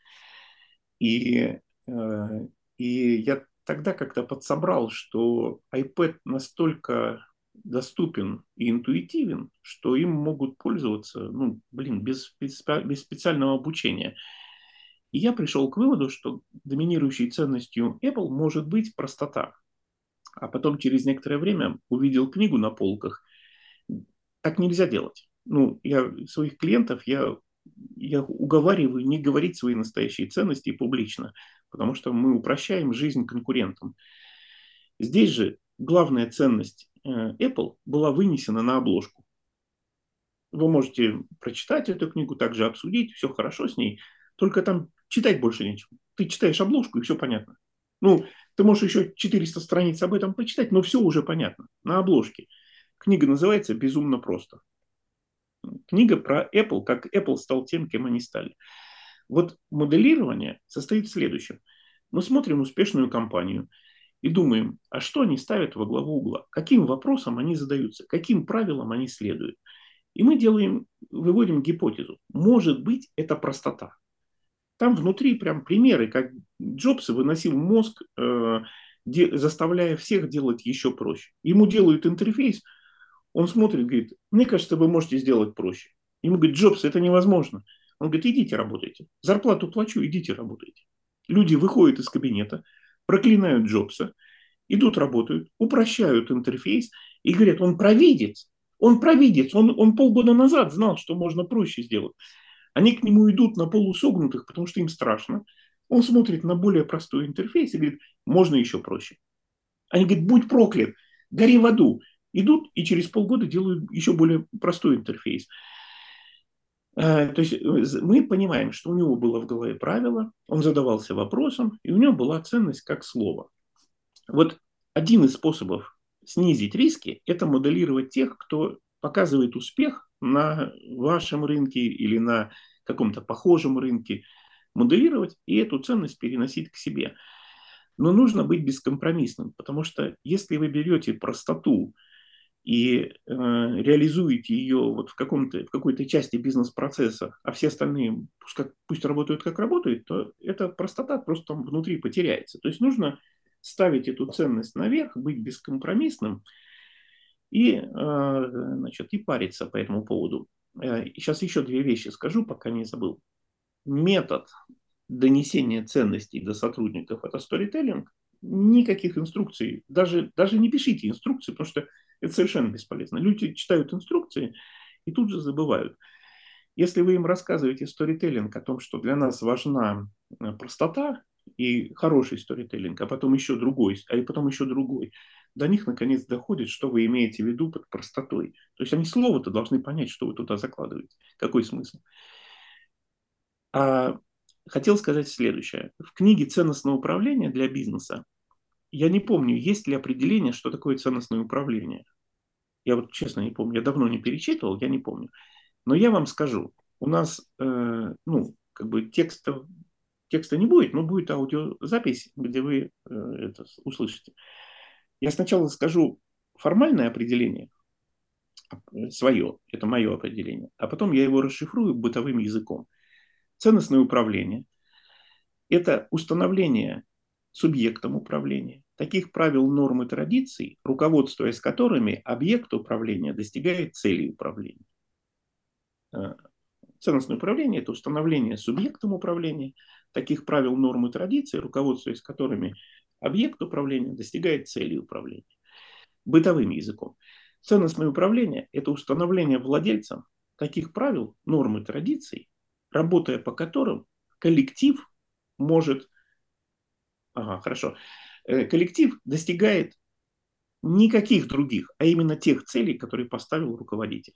И, э, и я тогда как-то подсобрал, что iPad настолько доступен и интуитивен, что им могут пользоваться, ну, блин, без, без, специального обучения. И я пришел к выводу, что доминирующей ценностью Apple может быть простота. А потом через некоторое время увидел книгу на полках. Так нельзя делать. Ну, я своих клиентов, я, я уговариваю не говорить свои настоящие ценности публично потому что мы упрощаем жизнь конкурентам. Здесь же главная ценность э, Apple была вынесена на обложку. Вы можете прочитать эту книгу, также обсудить, все хорошо с ней, только там читать больше нечего. Ты читаешь обложку, и все понятно. Ну, ты можешь еще 400 страниц об этом почитать, но все уже понятно на обложке. Книга называется «Безумно просто». Книга про Apple, как Apple стал тем, кем они стали. Вот моделирование состоит в следующем. Мы смотрим успешную компанию и думаем, а что они ставят во главу угла, каким вопросом они задаются, каким правилам они следуют. И мы делаем, выводим гипотезу. Может быть, это простота. Там внутри прям примеры, как Джобс выносил мозг, э, де, заставляя всех делать еще проще. Ему делают интерфейс, он смотрит, говорит, мне кажется, вы можете сделать проще. Ему говорит, Джобс, это невозможно. Он говорит, идите работайте. Зарплату плачу, идите работайте. Люди выходят из кабинета, проклинают Джобса, идут работают, упрощают интерфейс и говорят, он провидец. Он провидец. Он, он полгода назад знал, что можно проще сделать. Они к нему идут на полусогнутых, потому что им страшно. Он смотрит на более простой интерфейс и говорит, можно еще проще. Они говорят, будь проклят, гори в аду. Идут и через полгода делают еще более простой интерфейс. А, то есть э, мы понимаем, что у него было в голове правило, он задавался вопросом, и у него была ценность как слово. Вот один из способов снизить риски – это моделировать тех, кто показывает успех на вашем рынке или на каком-то похожем рынке, моделировать и эту ценность переносить к себе. Но нужно быть бескомпромиссным, потому что если вы берете простоту и э, реализуете ее вот в, каком-то, в какой-то части бизнес-процесса, а все остальные пусть, как, пусть работают как работают, то эта простота просто там внутри потеряется. То есть нужно ставить эту ценность наверх, быть бескомпромиссным и, э, значит, и париться по этому поводу. Э, сейчас еще две вещи скажу, пока не забыл. Метод донесения ценностей до сотрудников – это сторителлинг. Никаких инструкций, даже, даже не пишите инструкции, потому что это совершенно бесполезно. Люди читают инструкции и тут же забывают. Если вы им рассказываете сторителлинг о том, что для нас важна э, простота и хороший сторителлинг, а потом еще другой, а и потом еще другой, до них наконец доходит, что вы имеете в виду под простотой. То есть они слово-то должны понять, что вы туда закладываете. Какой смысл? А хотел сказать следующее. В книге «Ценностное управление для бизнеса» я не помню, есть ли определение, что такое ценностное управление. Я вот честно не помню, я давно не перечитывал, я не помню. Но я вам скажу, у нас, э, ну, как бы текста, текста не будет, но будет аудиозапись, где вы э, это услышите. Я сначала скажу формальное определение, свое, это мое определение, а потом я его расшифрую бытовым языком. Ценностное управление – это установление субъектом управления, таких правил, норм и традиций, руководствуясь которыми объект управления достигает цели управления. Э, ценностное управление – это установление субъектом управления таких правил, норм и традиций, руководствуясь которыми объект управления достигает цели управления. Бытовым языком. Ценностное управление – это установление владельцам таких правил, норм и традиций, работая по которым коллектив может Ага, хорошо. Э, коллектив достигает никаких других, а именно тех целей, которые поставил руководитель.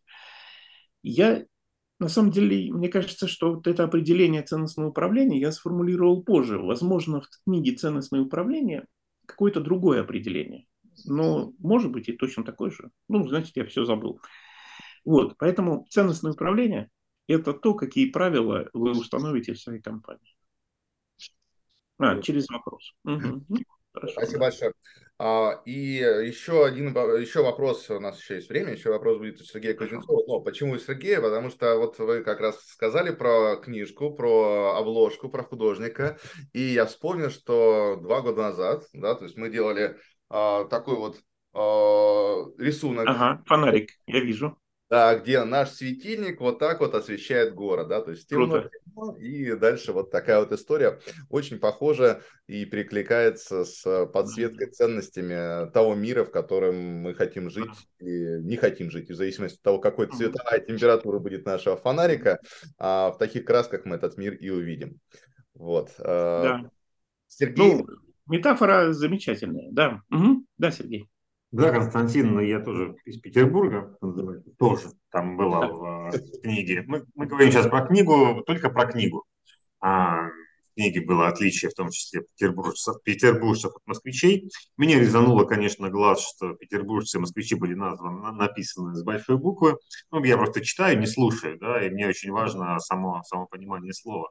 Я, на самом деле, мне кажется, что вот это определение ценностного управления я сформулировал позже. Возможно, в книге «Ценностное управление» какое-то другое определение. Но, может быть, и точно такое же. Ну, значит, я все забыл. Вот, поэтому ценностное управление – это то, какие правила вы установите в своей компании. А, через вопрос. Угу. Спасибо большое. А, и еще один еще вопрос, у нас еще есть время, еще вопрос будет у Сергея Кузнецова. Но почему у Сергея? Потому что вот вы как раз сказали про книжку, про обложку, про художника. И я вспомнил, что два года назад, да, то есть мы делали а, такой вот а, рисунок. Ага, фонарик, я вижу да, где наш светильник вот так вот освещает город, да, то есть темно, темно, и дальше вот такая вот история очень похожа и перекликается с подсветкой ценностями того мира, в котором мы хотим жить и не хотим жить, в зависимости от того, какой цветовая температура будет нашего фонарика, а в таких красках мы этот мир и увидим. Вот. Э, да. Сергей. Ну, метафора замечательная, да. Угу. Да, Сергей. Да, Константин, но я тоже из Петербурга, тоже там была в, в книге. Мы, мы говорим сейчас про книгу, только про книгу. А, книге было отличие, в том числе петербуржцев, петербуржцев от москвичей. Мне резануло, конечно, глаз, что петербуржцы и москвичи были названы, написаны с большой буквы. Ну, я просто читаю, не слушаю, да, и мне очень важно само, само понимание слова.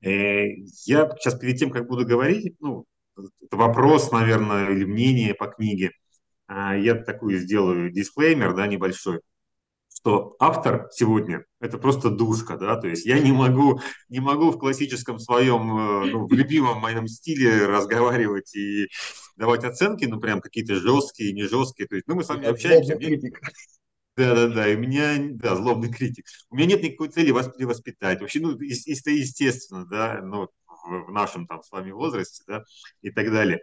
И э, я сейчас перед тем, как буду говорить, ну, это вопрос, наверное, или мнение по книге, я такую сделаю дисклеймер, да, небольшой что автор сегодня – это просто душка, да, то есть я не могу, не могу в классическом своем, э, ну, в любимом моем стиле разговаривать и давать оценки, ну, прям какие-то жесткие, не жесткие, то есть, ну, мы с вами общаемся. Мне... Да, да, да, и у меня, да, злобный критик. У меня нет никакой цели вас воспитать. Вообще, ну, естественно, да, ну, в нашем там с вами возрасте, да, и так далее.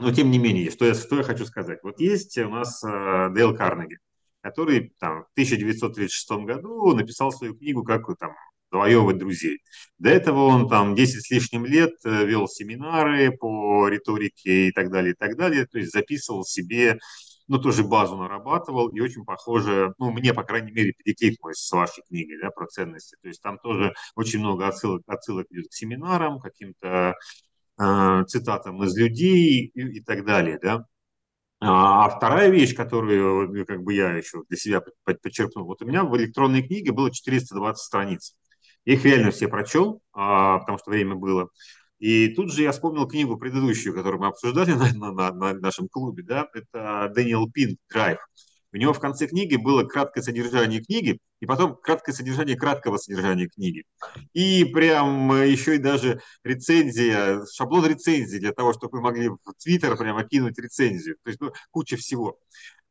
Но тем не менее, что я, что я хочу сказать. Вот есть у нас э, Дейл Карнеги который там, в 1936 году написал свою книгу «Как там, завоевывать друзей». До этого он там 10 с лишним лет э, вел семинары по риторике и так далее, и так далее. То есть записывал себе, ну, тоже базу нарабатывал и очень похоже, ну, мне, по крайней мере, перекликнулось с вашей книгой, да, про ценности. То есть там тоже очень много отсылок, отсылок идет к семинарам, каким-то цитатам из людей и, и так далее, да. А, а вторая вещь, которую как бы я еще для себя подчеркнул, вот у меня в электронной книге было 420 страниц. Я их реально все прочел, а, потому что время было. И тут же я вспомнил книгу предыдущую, которую мы обсуждали на, на, на нашем клубе, да, это Дэниел Пинк «Драйв». У него в конце книги было краткое содержание книги, и потом краткое содержание краткого содержания книги. И прям э, еще и даже рецензия, шаблон рецензии для того, чтобы вы могли в Твиттер прямо кинуть рецензию. То есть ну, куча всего.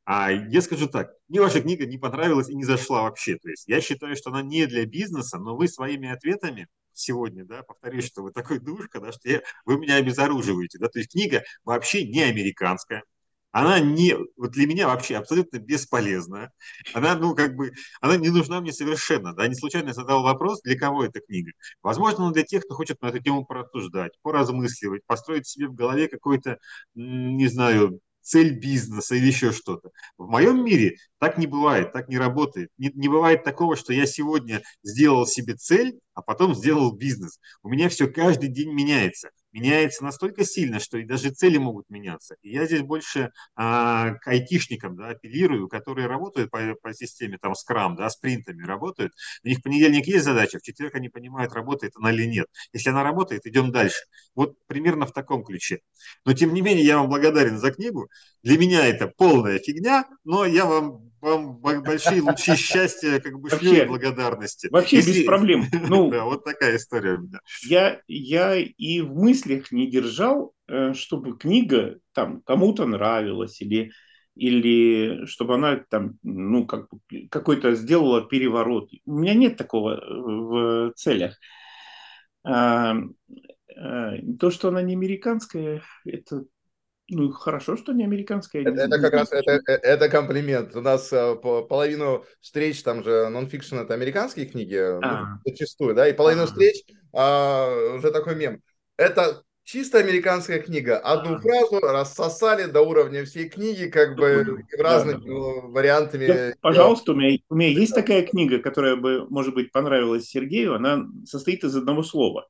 А я скажу так, мне ваша книга не понравилась и не зашла вообще. То есть я считаю, что она не для бизнеса, но вы своими ответами сегодня, да, повторюсь, что вы такой душка, да, что я, вы меня обезоруживаете, да, то есть книга вообще не американская, она не, вот для меня вообще абсолютно бесполезна. Она, ну, как бы, она не нужна мне совершенно. Да, не случайно я задал вопрос, для кого эта книга. Возможно, она для тех, кто хочет на эту тему порассуждать, поразмысливать, построить себе в голове какой-то, не знаю, цель бизнеса или еще что-то. В моем мире так не бывает, так не работает. Не, не бывает такого, что я сегодня сделал себе цель, а потом сделал бизнес. У меня все каждый день меняется меняется настолько сильно, что и даже цели могут меняться. И я здесь больше а, к айтишникам да, апеллирую, которые работают по, по системе там скрам, да, спринтами работают. У них в понедельник есть задача, в четверг они понимают, работает она или нет. Если она работает, идем дальше. Вот примерно в таком ключе. Но тем не менее, я вам благодарен за книгу. Для меня это полная фигня, но я вам вам большие лучи счастья, как бы шлю благодарности. Вообще Если... без проблем. Ну, да, вот такая история у меня. Я, я и в мыслях не держал, э, чтобы книга там кому-то нравилась или или чтобы она там, ну, как какой-то сделала переворот. У меня нет такого э, в целях. А, а, то, что она не американская, это ну, хорошо, что не американская. Это, это как раз это, э, это комплимент. У нас э, половину встреч, там же нонфикшн это американские книги, ну, а. ну, зачастую, да, и половину а. встреч а, уже такой мем. Это чисто американская книга. Одну а. фразу рассосали до уровня всей книги, как бы да, разными да. вариантами. Да, пожалуйста, у меня, у меня есть такая книга, которая бы, может быть, понравилась Сергею. Она состоит из одного слова.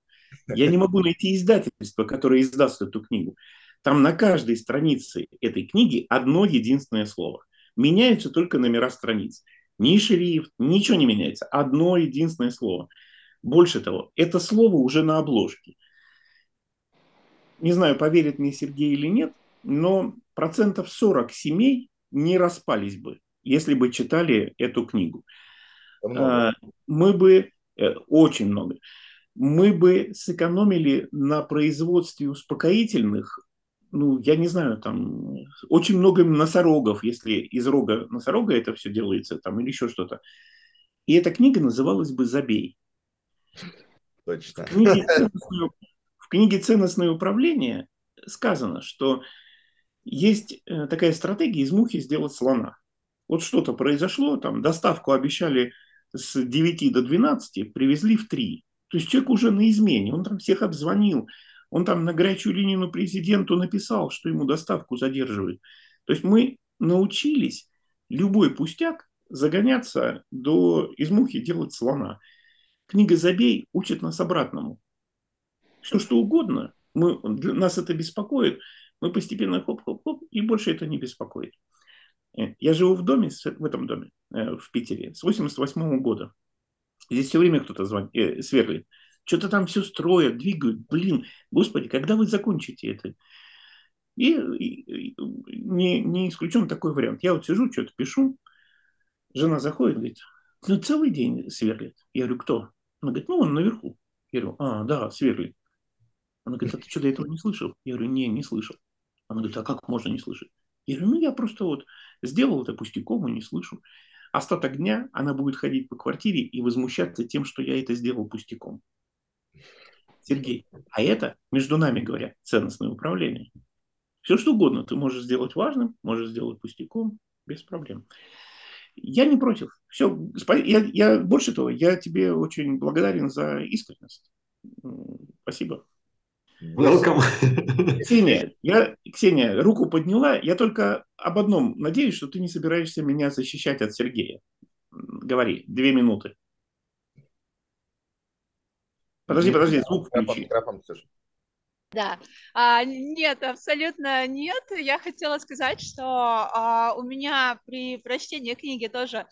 Я не могу найти издательство, которое издаст эту книгу. Там на каждой странице этой книги одно единственное слово. Меняются только номера страниц. Ни шрифт, ничего не меняется. Одно единственное слово. Больше того, это слово уже на обложке. Не знаю, поверит мне Сергей или нет, но процентов 40 семей не распались бы, если бы читали эту книгу. Много. А, мы бы, э, очень много, мы бы сэкономили на производстве успокоительных ну, я не знаю, там очень много носорогов, если из рога носорога это все делается, там, или еще что-то. И эта книга называлась бы «Забей». Точно. В книге, ценностное, в книге «Ценностное управление» сказано, что есть э, такая стратегия из мухи сделать слона. Вот что-то произошло, там доставку обещали с 9 до 12, привезли в 3. То есть человек уже на измене, он там всех обзвонил, он там на горячую линию президенту написал, что ему доставку задерживают. То есть мы научились любой пустяк загоняться до из мухи делать слона. Книга «Забей» учит нас обратному. Все что угодно. Мы, нас это беспокоит. Мы постепенно хоп-хоп-хоп, и больше это не беспокоит. Э, я живу в доме, в этом доме, э, в Питере, с 88 года. Здесь все время кто-то звонит, э, сверлит. Что-то там все строят, двигают. Блин, господи, когда вы закончите это? И, не, не исключен такой вариант. Я вот сижу, что-то пишу, жена заходит, говорит, ну целый день сверлит. Я говорю, кто? Она говорит, ну он наверху. Я говорю, а, да, сверлит. Она говорит, а ты что, до этого не слышал? Я говорю, не, не слышал. Она говорит, а как можно не слышать? Я говорю, ну я просто вот сделал это пустяком и не слышу. Остаток дня она будет ходить по квартире и возмущаться тем, что я это сделал пустяком. Сергей, а это, между нами говоря, ценностное управление. Все что угодно ты можешь сделать важным, можешь сделать пустяком, без проблем. Я не против. Все, я, я, больше того, я тебе очень благодарен за искренность. Спасибо. Welcome. Ксения, я, Ксения, руку подняла. Я только об одном надеюсь, что ты не собираешься меня защищать от Сергея. Говори, две минуты. Подожди, подожди, звук включи. Да, а, нет, абсолютно нет. Я хотела сказать, что а, у меня при прочтении книги тоже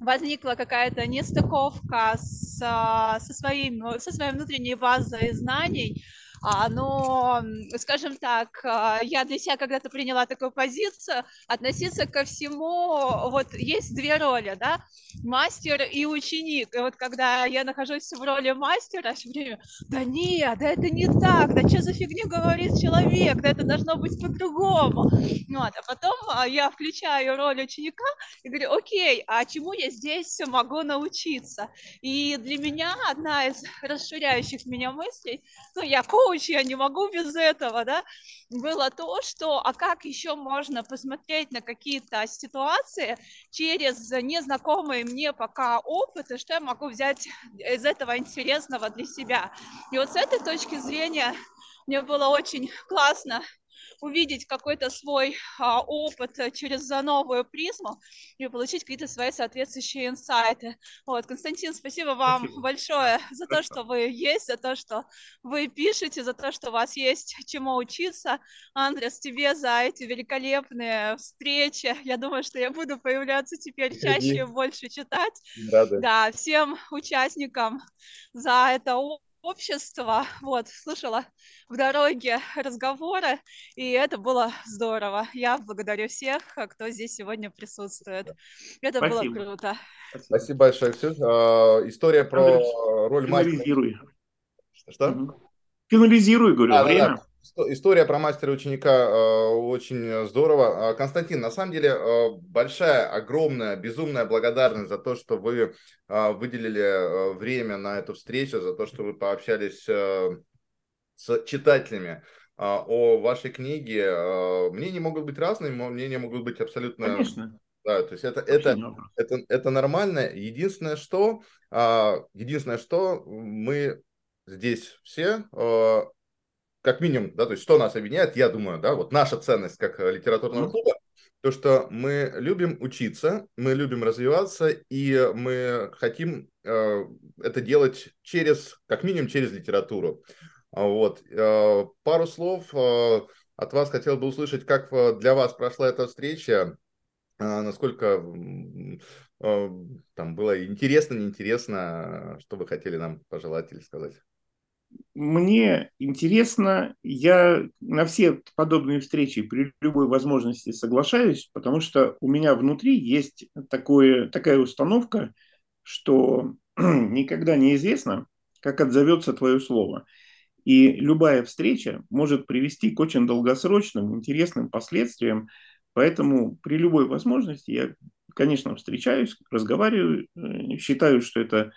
возникла какая-то нестыковка с, со, своим, со своей внутренней базой знаний. А, но, скажем так, а, я для себя когда-то приняла такую позицию, относиться ко всему, вот есть две роли, да, мастер и ученик. И вот когда я нахожусь в роли мастера, все время, да нет, да это не так, да что за фигню говорит человек, да это должно быть по-другому. Вот, а потом а, я включаю роль ученика и говорю, окей, а чему я здесь могу научиться? И для меня одна из расширяющих меня мыслей, ну, я коуч, коуч, я не могу без этого, да, было то, что, а как еще можно посмотреть на какие-то ситуации через незнакомые мне пока опыты, что я могу взять из этого интересного для себя. И вот с этой точки зрения мне было очень классно увидеть какой-то свой а, опыт э, через новую призму и получить какие-то свои соответствующие инсайты. Вот, Константин, спасибо вам спасибо. большое за то, что вы есть, за то, что вы пишете, за то, что у вас есть чему учиться. Андрес, тебе за эти великолепные встречи. Я думаю, что я буду появляться теперь чаще и больше читать. Рады. Да, всем участникам за это общества, вот, слушала в дороге разговоры, и это было здорово. Я благодарю всех, кто здесь сегодня присутствует. Это Спасибо. было круто. Спасибо большое, Ксюш. А, история про Андрей, роль мастера. Что? Финализируй, говорю, а, время. Да, да. История про мастера ученика э, очень здорово. А, Константин, на самом деле э, большая, огромная, безумная благодарность за то, что вы э, выделили время на эту встречу, за то, что вы пообщались с читателями о вашей книге. Мнения могут быть разные, мнения могут быть абсолютно... Конечно. Да, то есть это, это, это, это нормально. Единственное, что, единственное, что мы здесь все как минимум, да, то есть что нас объединяет, я думаю, да, вот наша ценность как э, литературного клуба, то, что мы любим учиться, мы любим развиваться, и мы хотим э, это делать через, как минимум, через литературу. Вот. Э, пару слов э, от вас хотел бы услышать, как э, для вас прошла эта встреча, э, насколько э, там было интересно, неинтересно, что вы хотели нам пожелать или сказать мне интересно, я на все подобные встречи при любой возможности соглашаюсь, потому что у меня внутри есть такое, такая установка, что никогда не известно, как отзовется твое слово. И любая встреча может привести к очень долгосрочным, интересным последствиям. Поэтому при любой возможности я, конечно, встречаюсь, разговариваю, э, считаю, что это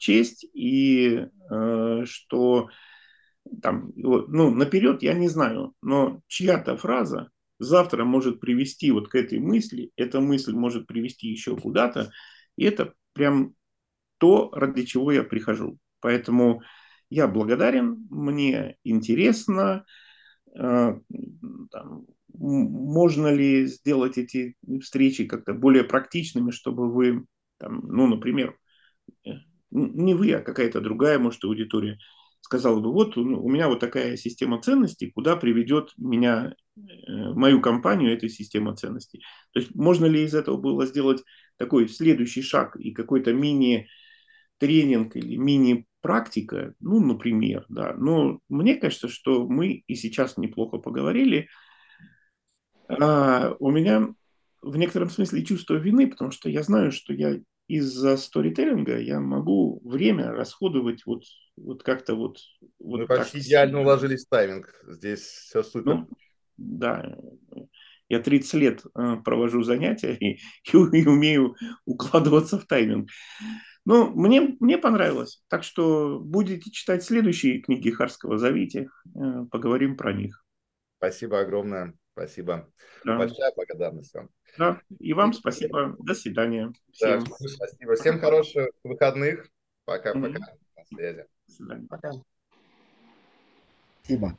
честь и э, что там, ну, наперед я не знаю, но чья-то фраза завтра может привести вот к этой мысли, эта мысль может привести еще куда-то, и это прям то, ради чего я прихожу. Поэтому я благодарен, мне интересно, э, там, можно ли сделать эти встречи как-то более практичными, чтобы вы, там, ну, например, не вы, а какая-то другая, может, аудитория, сказала бы, вот у меня вот такая система ценностей, куда приведет меня, мою компанию эта система ценностей. То есть можно ли из этого было сделать такой следующий шаг и какой-то мини-тренинг или мини-практика, ну, например, да. Но мне кажется, что мы и сейчас неплохо поговорили. А у меня в некотором смысле чувство вины, потому что я знаю, что я из-за сторителлинга я могу время расходовать вот, вот как-то вот... вот Мы почти так. идеально уложились в тайминг. Здесь все супер. Ну, да, я 30 лет э, провожу занятия и, и, умею укладываться в тайминг. Ну, мне, мне понравилось. Так что будете читать следующие книги Харского, зовите, э, поговорим про них. Спасибо огромное. Спасибо. Да. Большая благодарность вам. Да, и вам спасибо. До свидания. Всем. Да, спасибо. Всем хороших выходных. Пока-пока. Mm-hmm. На связи. До свидания. Пока. Спасибо.